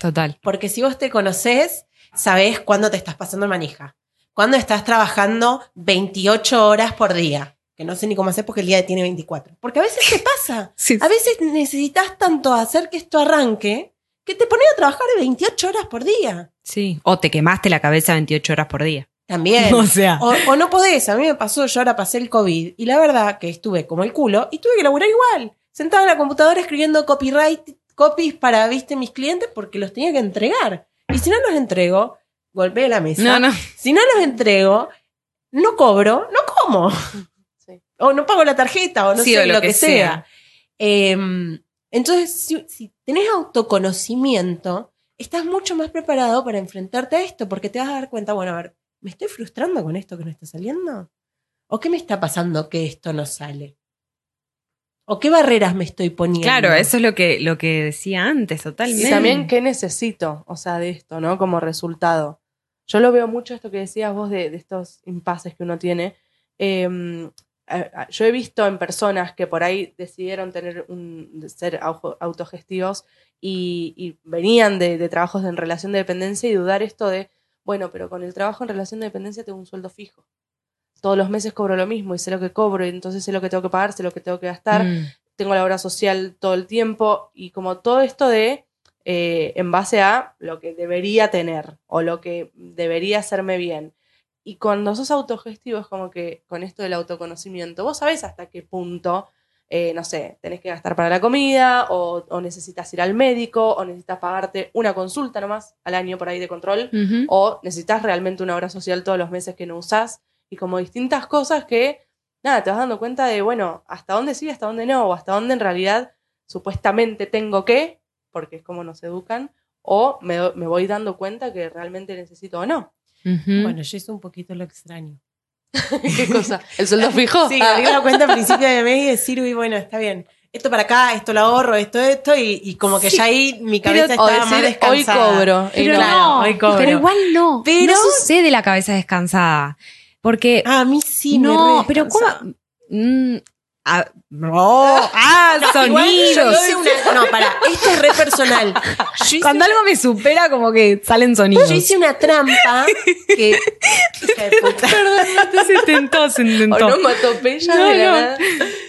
Total.
Porque si vos te conocés, sabés cuándo te estás pasando manija, cuándo estás trabajando 28 horas por día, que no sé ni cómo hacer porque el día tiene 24. Porque a veces te pasa. A veces necesitas tanto hacer que esto arranque que te pones a trabajar 28 horas por día.
Sí. O te quemaste la cabeza 28 horas por día.
También.
O sea.
O, o no podés, a mí me pasó, yo ahora pasé el COVID y la verdad que estuve como el culo y tuve que laburar igual. Sentada en la computadora escribiendo copyright, copies para, viste, mis clientes porque los tenía que entregar. Y si no los entrego, golpeé la mesa.
No, no.
Si no los entrego, no cobro, no como.
Sí.
O no pago la tarjeta, o no
Sí,
sé,
o
lo,
lo
que,
que
sea.
sea.
Em, entonces, si, si tenés autoconocimiento, estás mucho más preparado para enfrentarte a esto, porque te vas a dar cuenta, bueno, a ver, ¿me estoy frustrando con esto que no está saliendo? ¿O qué me está pasando que esto no sale? ¿O qué barreras me estoy poniendo?
Claro, eso es lo que, lo que decía antes, totalmente.
Y también qué necesito, o sea, de esto, ¿no? Como resultado. Yo lo veo mucho esto que decías vos de, de estos impases que uno tiene. Eh, a- yo he visto en personas que por ahí decidieron tener un, ser au- autogestivos y, y venían de, de trabajos en relación de dependencia y dudar esto de, bueno, pero con el trabajo en relación de dependencia tengo un sueldo fijo. Todos los meses cobro lo mismo y sé lo que cobro y entonces sé lo que tengo que pagar, sé lo que tengo que gastar
Mm.
tengo la obra social todo el tiempo y como todo esto de eh, en base a lo que debería tener o lo que debería hacerme bien. Y cuando sos autogestivo es como que con esto del autoconocimiento, vos sabés hasta qué punto, eh, no sé, tenés que gastar para la comida o, o necesitas ir al médico o necesitas pagarte una consulta nomás al año por ahí de control o necesitas realmente una obra social todos los meses que no usás y como distintas cosas que, nada, te vas dando cuenta de, bueno, hasta dónde sí, hasta dónde no, o hasta dónde en realidad supuestamente tengo que, porque es como nos educan, o me, me voy dando cuenta que realmente necesito o no.
Bueno, yo hice un poquito lo extraño.
¿Qué cosa? ¿El sueldo fijo?
Sí,
Ah.
abrir la cuenta al principio de mes y decir, uy, bueno, está bien. Esto para acá, esto lo ahorro, esto, esto, y, y como que
Sí,
ya ahí mi cabeza estaba más
decir, hoy
descansada.
cobro. y
Pero
no.
Hoy cobro.
pero igual no.
Pero-
no sucede la cabeza descansada. Porque
Ah, a mí sí me
no,
re
pero ¿cómo? Mm, ah, no, ah,
No,
sonidos.
una- no, para, esto es re personal.
Cuando algo me supera, como que salen sonidos.
yo hice una trampa que. Hija de puta.
se tentó, se intentó.
Onomatopeya
No,
de la
no.
nada.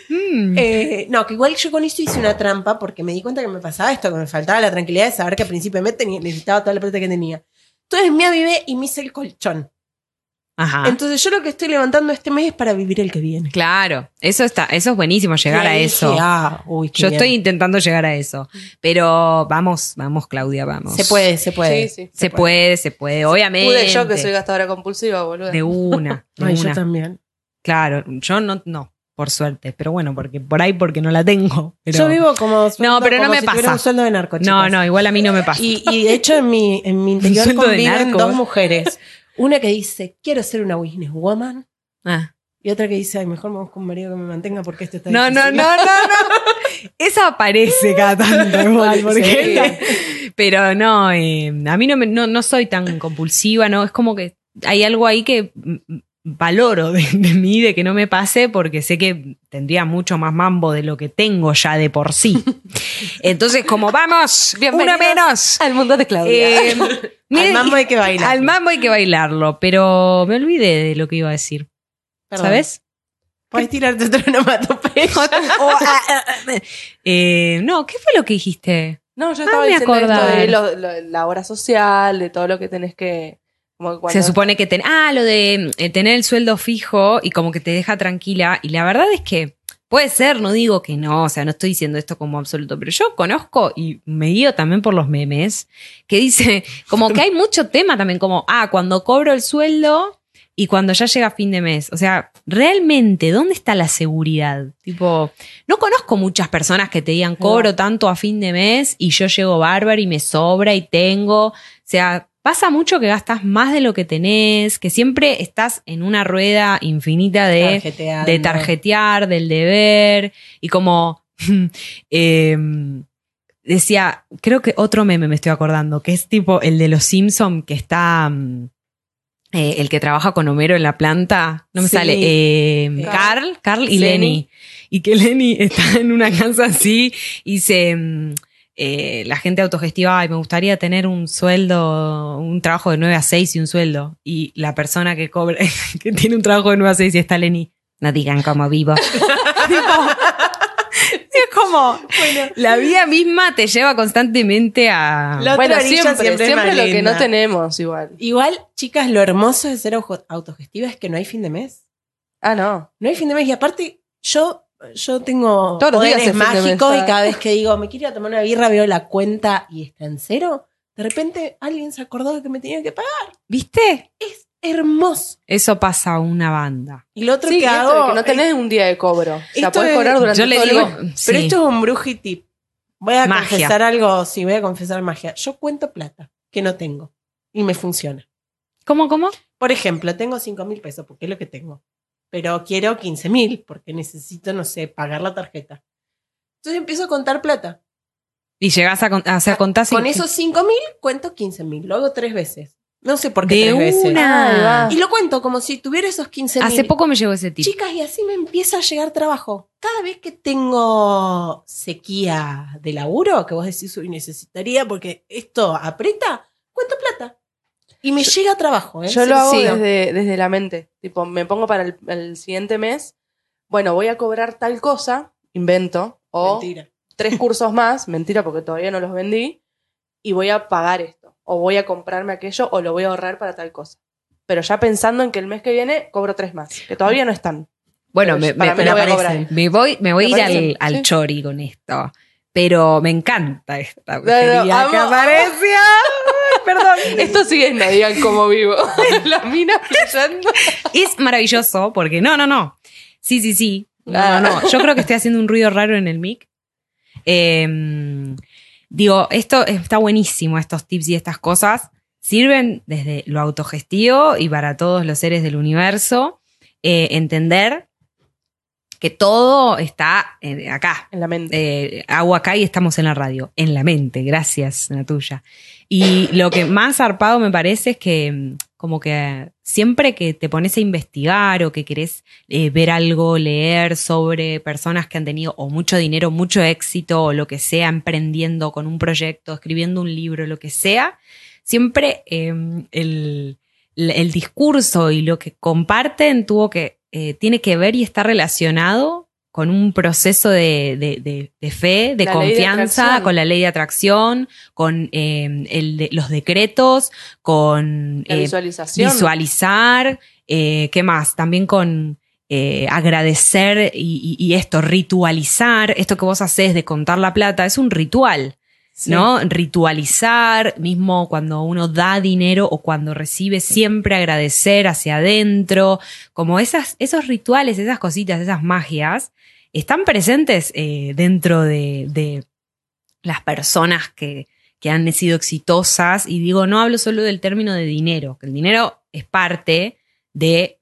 Mm.
Eh, no, que igual yo con esto hice una trampa porque me di cuenta que me pasaba esto, que me faltaba la tranquilidad de saber que al principio de mes tenía- necesitaba toda la plata que tenía. Entonces me avivé y me hice el colchón.
Ajá.
Entonces yo lo que estoy levantando este mes es para vivir el que viene.
claro, eso está, eso es buenísimo llegar a eso.
ah, uy, qué
Yo
bien.
estoy intentando llegar a eso. Pero vamos, vamos, Claudia, vamos.
Se puede, se puede.
Sí, sí.
Se puede, se puede, obviamente.
Pude yo que soy gastadora compulsiva, boludo.
De una, de
Ay, yo
una.
también.
Claro, yo no, no. por suerte. Pero bueno, porque por ahí porque no la tengo. Pero...
Yo vivo como,
No, pero no
como
me
si
pasa.
un sueldo de narco,
No,
chicas.
no, igual a mí no me pasa.
Y, y de hecho en mi, en mi interior conviven dos mujeres. Una que dice, quiero ser una businesswoman.
Ah.
Y otra que dice, ay, mejor me busco un marido que me mantenga porque este está
No, no,
difícil".
no, no, no. Esa aparece cada tanto igual, porque- Pero no, eh, a mí no, me- no, no soy tan compulsiva, ¿no? Es como que hay algo ahí que valoro de, de mí, de que no me pase, porque sé que tendría mucho más mambo de lo que tengo ya de por sí. Entonces, como vamos, uno menos.
Al mundo de Claudia.
Eh,
Al mambo hay que bailar.
al mambo hay que bailarlo, pero me olvidé de lo que iba a decir.
Perdón.
¿Sabes?
Puedes tirarte otra onomatopeya.
Ah, ah, ah, eh, no, ¿qué fue lo que dijiste?
no, yo
Ah,
estaba
me
diciendo esto de lo- lo- la obra social, de todo lo que tenés que. Como que cuando-
Se supone que ten, ah, lo de eh, tener el sueldo fijo y como que te deja tranquila. Y la verdad es que puede ser, no digo que no, o sea, no estoy diciendo esto como absoluto, pero yo conozco y me guío también por los memes que dice como que hay mucho tema también, como, ah, cuando cobro el sueldo y cuando ya llega fin de mes. O sea, realmente, ¿dónde está la seguridad? Tipo, no conozco muchas personas que te digan, cobro tanto a fin de mes y yo llego bárbaro y me sobra y tengo. O sea, pasa mucho que gastas más de lo que tenés, que siempre estás en una rueda infinita de, de tarjetear, del deber y como... eh, decía, creo que otro meme me estoy acordando, que es tipo el de los Simpson que está... mm, eh, el que trabaja con Homero en la planta, no me
Sí.
sale, eh,
Carl.
Carl, y
Lenny.
Lenny. Y que Lenny está en una casa así y se, mm, eh, la gente autogestiva, ay, me gustaría tener un sueldo, un trabajo de 9 a 6 y un sueldo. Y la persona que cobra, que tiene un trabajo de 9 a 6 y está Lenny, no digan cómo vivo. Es como, la vida misma te lleva constantemente a...
La
Bueno, siempre,
siempre
siempre, lo que no tenemos igual.
Igual, chicas, lo hermoso de ser autogestiva es que no hay fin de mes.
Ah, no.
No hay fin de mes. Y aparte, yo, yo tengo
Todos los días
poderes
mes,
mágicos y cada vez que digo, me quiero ir a tomar una birra, veo la cuenta y está en cero. De repente alguien se acordó de que me tenía que pagar.
¿Viste?
Es hermoso.
Eso pasa a una banda.
Y lo otro
Sí,
que hago.
que no tenés un día de cobro. O sea,
Esto
podés
es-
cobrar durante
Yo le
todo el.
Pero
sí.
esto es un bruji tip. Voy a
Magia.
confesar algo, sí, voy a confesar magia. Yo cuento plata que no tengo y me funciona.
¿Cómo, cómo?
Por ejemplo, tengo 5 mil pesos porque es lo que tengo. Pero quiero 15 mil porque necesito, no sé, pagar la tarjeta. Entonces empiezo a contar plata.
Y llegas a, con- o sea, contás
Con esos 5 mil cuento 15 mil. Lo hago tres veces. No sé por qué
de
tres veces.
una.
Y lo cuento como si tuviera esos 15 mil.
Hace poco me llegó ese tip.
Chicas, y así me empieza a llegar trabajo. Cada vez que tengo sequía de laburo, que vos decís, uy, necesitaría porque esto aprieta, cuento plata. Y me llega trabajo, ¿eh?
Yo lo hago desde, desde la mente. Tipo, me pongo para el, el siguiente mes. Bueno, voy a cobrar tal cosa, invento. O
Mentira.
tres cursos más, mentira porque todavía no los vendí. Y voy a pagar esto. O voy a comprarme aquello o lo voy a ahorrar para tal cosa. Pero ya pensando en que el mes que viene cobro tres más. Que todavía no están.
Bueno, me, me-
voy a
me voy, me voy a ir
parece,
al, al
sí.
chori con esto. Pero me encanta esta
no,
brujería
amo,
que
amo.
aparece. Ay, Perdón.
Esto sí es no digan cómo vivo. La mina fluyendo.
Es maravilloso porque no, no, no. Sí, sí, sí. No,
Ah.
no, no. Yo creo que estoy haciendo un ruido raro en el mic. Eh, digo, esto está buenísimo, estos tips y estas cosas. Sirven desde lo autogestivo y para todos los seres del universo. eh, entender que todo está eh, acá,
En la mente.
eh, hago acá y estamos en la radio, en la mente, gracias, la tuya. Y lo que más zarpado me parece es que mm, como que siempre que te pones a investigar o que querés eh, ver algo, leer sobre personas que han tenido o mucho dinero, mucho éxito o lo que sea, emprendiendo con un proyecto, escribiendo un libro, lo que sea, siempre eh, el, el discurso y lo que comparten tuvo que, eh, tiene que ver y está relacionado con un proceso de, de- de- de fe, de
La
confianza, con la ley de atracción, con eh, el de- los decretos, con
La
eh,
visualización.
visualizar, ¿qué más? También con eh, agradecer y, y- y esto, ritualizar, esto que vos haces de contar la plata, es un ritual. ¿No? Ritualizar, mismo cuando uno da dinero o cuando recibe, siempre agradecer hacia adentro, como esas, esos rituales, esas cositas, esas magias, están presentes eh, dentro de, de las personas que, que han sido exitosas. Y digo, no hablo solo del término de dinero, que el dinero es parte de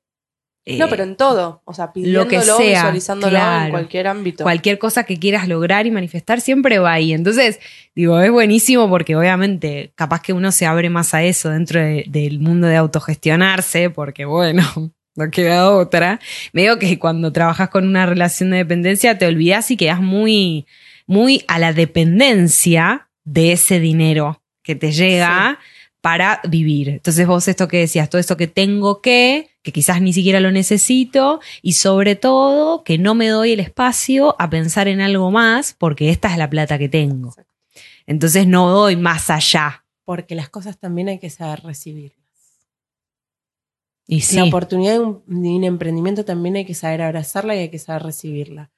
eh,
no, pero en todo. O sea, pidiéndolo,
lo que sea,
visualizándolo
claro.
en cualquier ámbito.
cualquier cosa que quieras lograr y manifestar siempre va ahí. Entonces, digo, es buenísimo porque obviamente capaz que uno se abre más a eso dentro de- del mundo de autogestionarse, porque bueno, no queda otra. Me digo que cuando trabajas con una relación de dependencia te olvidas y quedas muy, muy a la dependencia de ese dinero que te llega para vivir. Entonces vos esto que decías, todo esto que tengo que, que quizás ni siquiera lo necesito y sobre todo que no me doy el espacio a pensar en algo más porque esta es la plata que tengo. Entonces no doy más allá.
Porque las cosas también hay que saber recibirlas.
Y sí,
La oportunidad de un, de un emprendimiento también hay que saber abrazarla y hay que saber recibirla.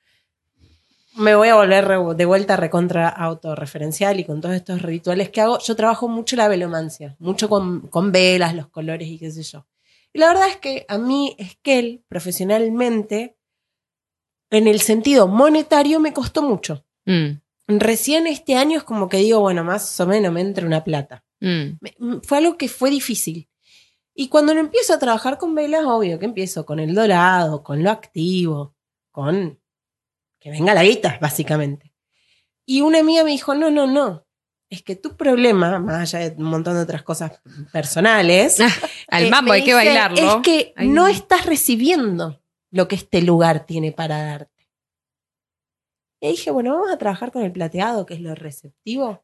Me voy a volver de vuelta recontra autorreferencial y con todos estos rituales que hago. Yo trabajo mucho la velomancia, mucho con, con velas, los colores y qué sé yo. Y la verdad es que a mí, Esquel, profesionalmente, en el sentido monetario, me costó mucho.
Mm,
Recién este año es como que digo, bueno, más o menos me entra una plata.
mm,
Me- m- fue algo que fue difícil. Y cuando lo empiezo a trabajar con velas, obvio que empiezo con el dorado, con lo activo, con que venga la guita, básicamente. Y una amiga me dijo, no, no, no. Es que tu problema, más allá de un montón de otras cosas personales,
Al
eh,
mambo hay que bailarlo.
Es que
Ay,
no. estás recibiendo lo que este lugar tiene para darte. Y dije, bueno, vamos a trabajar con el plateado, que es lo receptivo.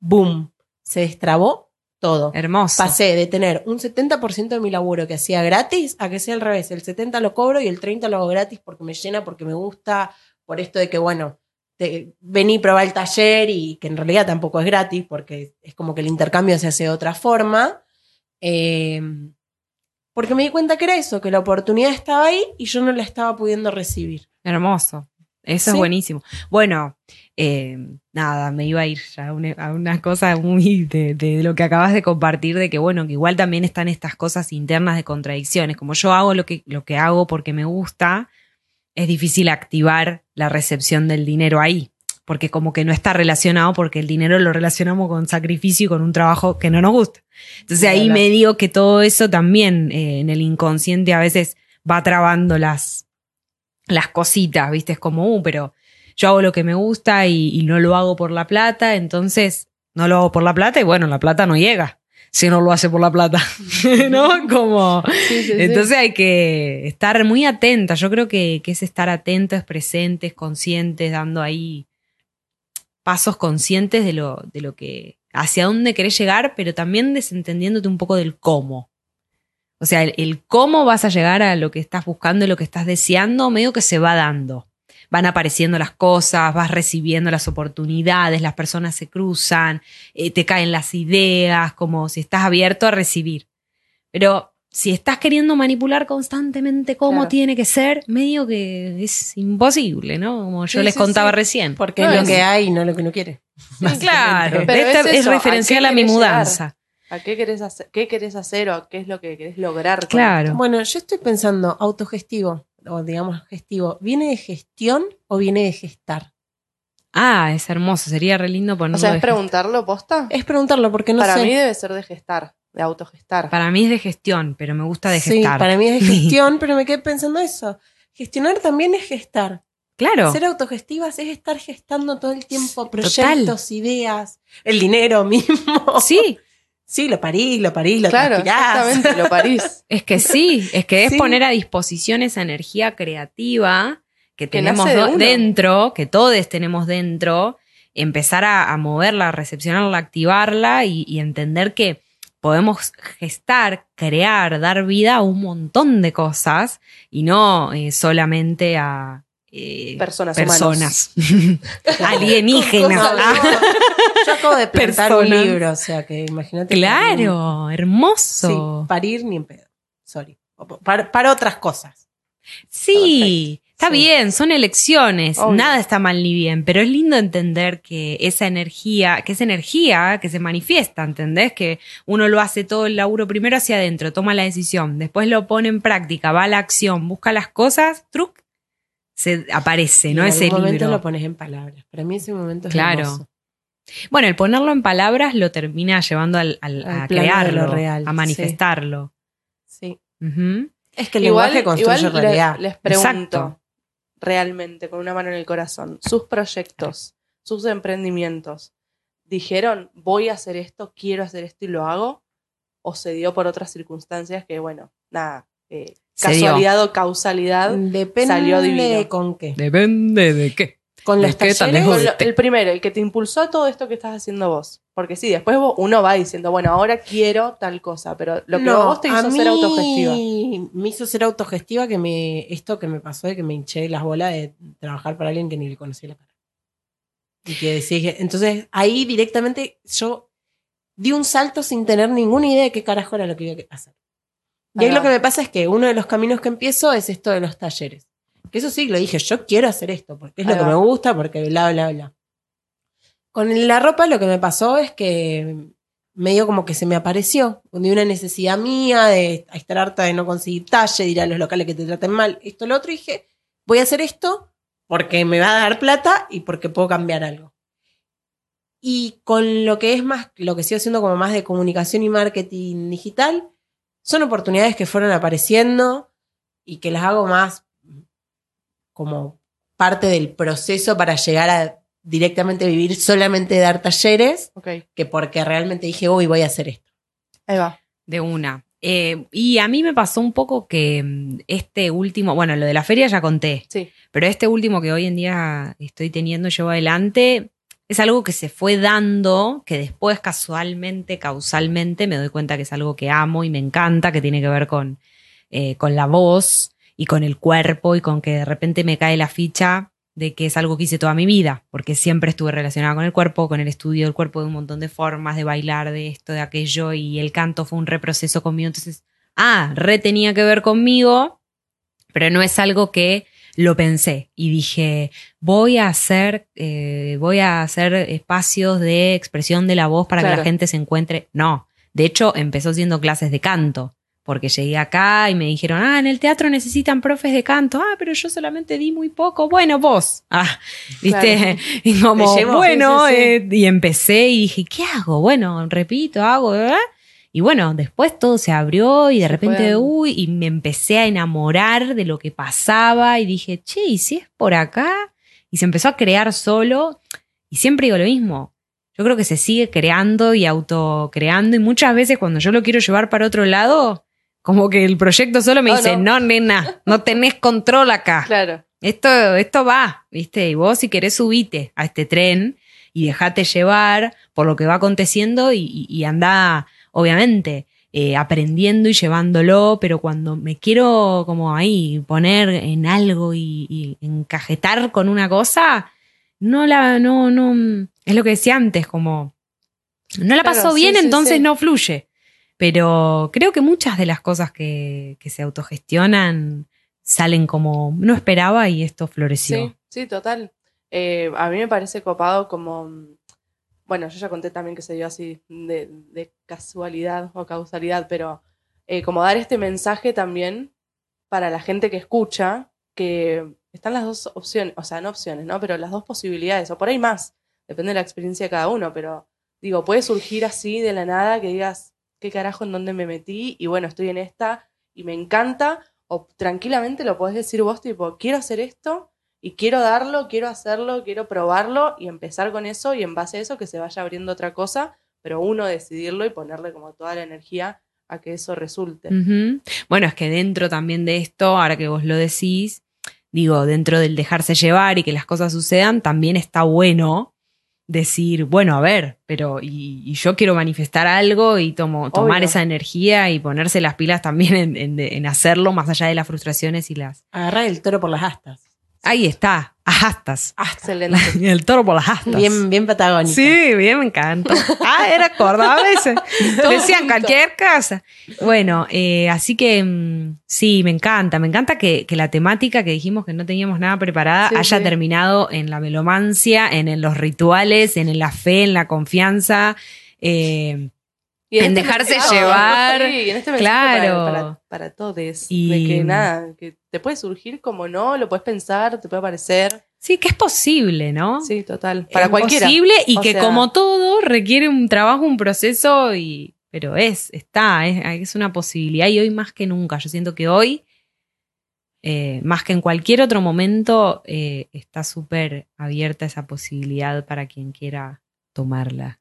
¡Boom! Se destrabó todo.
Hermoso.
Pasé de tener un 70% de mi laburo que hacía gratis a que sea al revés. El 70% lo cobro y el 30% lo hago gratis porque me llena, porque me gusta, por esto de que, bueno, te, vení, probá el taller y que en realidad tampoco es gratis porque es como que el intercambio se hace de otra forma. Eh, porque me di cuenta que era eso, que la oportunidad estaba ahí y yo no la estaba pudiendo recibir.
Hermoso. Eso es buenísimo. Bueno, eh, nada, me iba a ir ya a una, a una cosa muy de, de lo que acabas de compartir, de que bueno, que igual también están estas cosas internas de contradicciones. Como yo hago lo que, lo que hago porque me gusta, es difícil activar la recepción del dinero ahí. Porque como que no está relacionado, porque el dinero lo relacionamos con sacrificio y con un trabajo que no nos gusta. Entonces ahí me digo que todo eso también eh, en el inconsciente a veces va trabando las, las cositas, ¿viste? Es como, uh, pero yo hago lo que me gusta y, y no lo hago por la plata, entonces no lo hago por la plata y bueno, la plata no llega si no lo hace por la plata, ¿no? Como, entonces hay que estar muy atenta, yo creo que, que es estar atentos, presentes, conscientes, dando ahí pasos conscientes de lo, de lo que, hacia dónde querés llegar, pero también desentendiéndote un poco del cómo. O sea, el, el cómo vas a llegar a lo que estás buscando y lo que estás deseando, medio que se va dando. Van apareciendo las cosas, vas recibiendo las oportunidades, las personas se cruzan, eh, te caen las ideas, como si estás abierto a recibir. Pero si estás queriendo manipular constantemente cómo
Claro.
tiene que ser, medio que es imposible, ¿no? Como yo
Sí,
les
sí,
contaba
sí.
recién.
Porque
No,
es lo que hay y no lo que uno quiere.
Claro,
Pero
esta
es
es,
eso, ¿a
referencial a, mi mudanza.
¿A qué querés hacer? ¿Qué querés hacer o qué es lo que querés lograr?
Claro.
esto?
Bueno, yo estoy pensando, autogestivo, o digamos gestivo, ¿viene de gestión o viene de gestar?
Ah, es hermoso, sería re lindo
O
ponerlo.
sea,
de
es preguntarlo posta.
Es preguntarlo porque no
Para
sé.
mí debe ser de gestar, de autogestar.
Para mí es de gestión, pero me gusta de
sí,
gestar.
para mí es de gestión, pero me quedé pensando eso. Gestionar también es gestar.
Claro.
Ser autogestivas es estar gestando todo el tiempo
Total.
proyectos, ideas, el dinero mismo.
Sí,
Sí, lo parís, lo parís, lo
claro,
transpirás.
exactamente, lo parís.
es que sí, es que es
Sí.
poner a disposición esa energía creativa que tenemos
de
dentro, que todos tenemos dentro, empezar a, a moverla, a recepcionarla, a activarla y, y entender que podemos gestar, crear, dar vida a un montón de cosas y no eh, solamente a eh,
Personas,
personas alienígenas. Ah.
Yo acabo de plantar un libro, o sea que imagínate. que-
Claro,
Sí,
hermoso.
parir ni en pedo. Sorry. Para, para otras cosas.
Sí, Está
Sí.
bien, son elecciones,
Obvio.
nada está mal ni bien, pero es lindo entender que esa energía, que es energía que se manifiesta, ¿entendés? Que uno lo hace todo el laburo primero hacia adentro, toma la decisión, después lo pone en práctica, va a la acción, busca las cosas, truc, se aparece,
Y
¿no?
en
Ese
algún momento
libro.
lo pones en palabras. Para mí ese momento es
Claro.
hermoso.
Bueno, el ponerlo en palabras lo termina llevando al, al-
Al
a crearlo,
lo real,
a
sí.
manifestarlo.
Sí. Es que el
Igual,
lenguaje construye
igual
realidad.
les pregunto,
Exacto.
realmente, con una mano en el corazón, sus proyectos, sus emprendimientos, ¿dijeron voy a hacer esto, quiero hacer esto y lo hago? ¿O se dio por otras circunstancias que, bueno, nada, eh,
dio.
casualidad o causalidad?
Depende
salió divino.
de con qué.
Depende de qué.
Con
¿De
los talleres,
lejos
Con lo-
Usted.
el primero, el que te impulsó a todo esto que estás haciendo vos. Porque sí, después vos- uno va diciendo, bueno, ahora quiero tal cosa, pero lo que
No,
vos te
a
hizo ser autogestiva.
Me hizo ser autogestiva que me, esto que me pasó de que me hinché las bolas de trabajar para alguien que ni le conocía la cara. Y que decía que- entonces ahí directamente yo di un salto sin tener ninguna idea de qué carajo era lo que iba a hacer. Y ahí lo que me pasa es que uno de los caminos que empiezo es esto de los talleres. Que eso sí, lo dije, yo quiero hacer esto, porque es lo que me gusta, porque bla, bla, bla. Con la ropa lo que me pasó es que medio como que se me apareció, de una necesidad mía, de estar harta de no conseguir talle, de ir a los locales que te traten mal, esto, lo otro, y dije, voy a hacer esto porque me va a dar plata y porque puedo cambiar algo. Y con lo que es más, lo que sigo haciendo como más de comunicación y marketing digital, son oportunidades que fueron apareciendo y que las hago más como parte del proceso para llegar a directamente vivir solamente de dar talleres que porque realmente dije, uy, voy a hacer esto.
ahí va.
De una. Eh, y a mí me pasó un poco que mm, este último, bueno, lo de la feria ya conté,
Sí,
pero este último que hoy en día estoy teniendo, llevo adelante, es algo que se fue dando, que después casualmente, causalmente, me doy cuenta que es algo que amo y me encanta, que tiene que ver con, eh, con la voz y con el cuerpo y con que de repente me cae la ficha de que es algo que hice toda mi vida, porque siempre estuve relacionada con el cuerpo, con el estudio del cuerpo de un montón de formas, de bailar, de esto, de aquello, y el canto fue un reproceso conmigo. Entonces, ah, re tenía que ver conmigo, pero no es algo que lo pensé y dije, voy a hacer, eh, voy a hacer espacios de expresión de la voz para que la gente se encuentre. No, de hecho empezó siendo clases de canto, porque llegué acá y me dijeron, ah, en el teatro necesitan profes de canto, ah, pero yo solamente di muy poco, bueno, vos, ah, viste,
Claro.
y como, bueno,
sí, sí, sí.
eh, y empecé y dije, ¿qué hago? Bueno, repito, hago, ¿verdad? Y bueno, después todo se abrió y de repente, uy, y me empecé a enamorar de lo que pasaba y dije, che, ¿y si es por acá? Y se empezó a crear solo y siempre digo lo mismo. Yo creo que se sigue creando y autocreando y muchas veces cuando yo lo quiero llevar para otro lado, como que el proyecto solo me
Oh,
dice,
no.
no, nena, no tenés control acá
claro.
esto, esto va, ¿viste? Y vos si querés subite a este tren y dejate llevar por lo que va aconteciendo y, y, y anda, obviamente, eh, aprendiendo y llevándolo, pero cuando me quiero como ahí poner en algo y, y encajetar con una cosa, no la, no, no, es lo que decía antes, como, no la
Claro,
pasó bien,
sí,
entonces
sí.
no fluye. Pero creo que muchas de las cosas que, que se autogestionan salen como no esperaba y esto floreció.
Sí, sí, total. Eh, a mí me parece copado como, bueno, yo ya conté también que se dio así de, casualidad o causalidad, pero eh, como dar este mensaje también para la gente que escucha, que están las dos opciones, o sea, no opciones, ¿no? Pero las dos posibilidades, o por ahí más, depende de la experiencia de cada uno, pero digo, puede surgir así de la nada que digas, ¿qué carajo en dónde me metí? Y bueno, estoy en esta y me encanta, o tranquilamente lo podés decir vos, tipo, quiero hacer esto y quiero darlo, quiero hacerlo, quiero probarlo y empezar con eso y en base a eso que se vaya abriendo otra cosa, pero uno decidirlo y ponerle como toda la energía a que eso resulte.
Bueno, es que dentro también de esto, ahora que vos lo decís, digo, dentro del dejarse llevar y que las cosas sucedan, también está bueno decir, bueno, a ver, pero y, y yo quiero manifestar algo y tomo, tomar
Obvio.
esa energía y ponerse las pilas también en, en- en hacerlo más allá de las frustraciones y las...
Agarrar el toro por las astas.
Ahí está, ajastas.
Excelente.
El toro por las astas.
Bien, bien patagónico.
Sí, bien, me encanta. Ah, era cordobesa. Decían
junto.
cualquier cosa. Bueno, eh, así que mm, sí, me encanta. Me encanta que, que la temática que dijimos que no teníamos nada preparada
Sí,
haya
sí.
terminado en la velomancia, en, los rituales, en la fe, en la confianza. eh, En
este
dejarse
mensaje-
llevar,
Sí, en este
claro.
para, para, para todos.
Y-
De que nada, que te puede surgir como no, lo puedes pensar, te puede parecer.
sí, que es posible, ¿no?
Sí, total. Para
es
cualquiera.
posible y
O
que
sea-
como todo requiere un trabajo, un proceso y pero es, está, es, es una posibilidad y hoy más que nunca. Yo siento que hoy, eh, más que en cualquier otro momento, eh, está súper abierta esa posibilidad para quien quiera tomarla.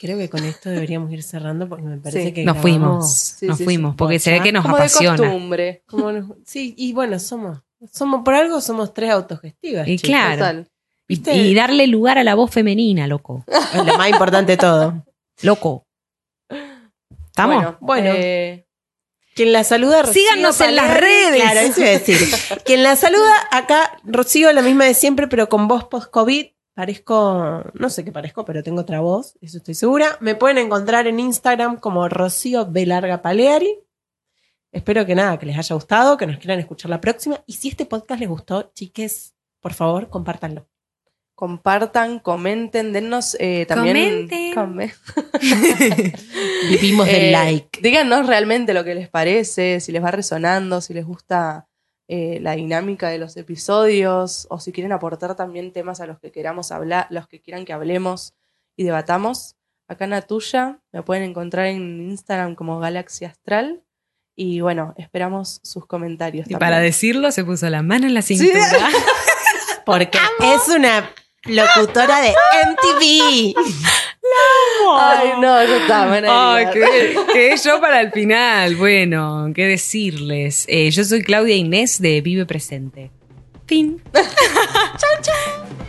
Creo que con esto deberíamos ir cerrando porque me parece
Sí.
que
Nos
grabamos
fuimos,
Sí,
nos
sí,
fuimos,
sí.
porque se ve que nos
como de
apasiona.
costumbre.
como nos- sí, y bueno, somos, somos, por algo somos tres autogestivas.
Y
chicos.
claro.
¿Viste?
y darle lugar a la voz femenina, loco.
Es lo más importante de todo.
Loco. ¿Estamos?
Bueno,
Bueno.
eh,
Quien la saluda, Rocío
Síganos en las redes.
Claro, eso iba a decir. Quien la saluda acá, Rocío, la misma de siempre, pero con voz post-COVID. Parezco, no sé qué parezco, pero tengo otra voz, eso estoy segura. Me pueden encontrar en Instagram como Rocío B. Larga Paleari. Espero que nada, que les haya gustado, que nos quieran escuchar la próxima. Y si este podcast les gustó, chiques, por favor, compártanlo.
compartan, comenten, dennos eh, también.
Comenten.
come-
Vivimos del
Eh,
like.
Díganos realmente lo que les parece, si les va resonando, si les gusta eh, la dinámica de los episodios, o si quieren aportar también temas a los que queramos hablar, los que quieran que hablemos y debatamos. Acá en la tuya me pueden encontrar en Instagram como Galaxy Astral. Y bueno, esperamos sus comentarios.
Y
también.
para decirlo, se puso la mano en la cintura.
Porque es una locutora de MTV.
Ay, no, ya está,
Ay, qué yo para el final. Bueno, qué decirles. Eh, yo soy Claudia Inés de Vive Presente. Fin. chau, chau.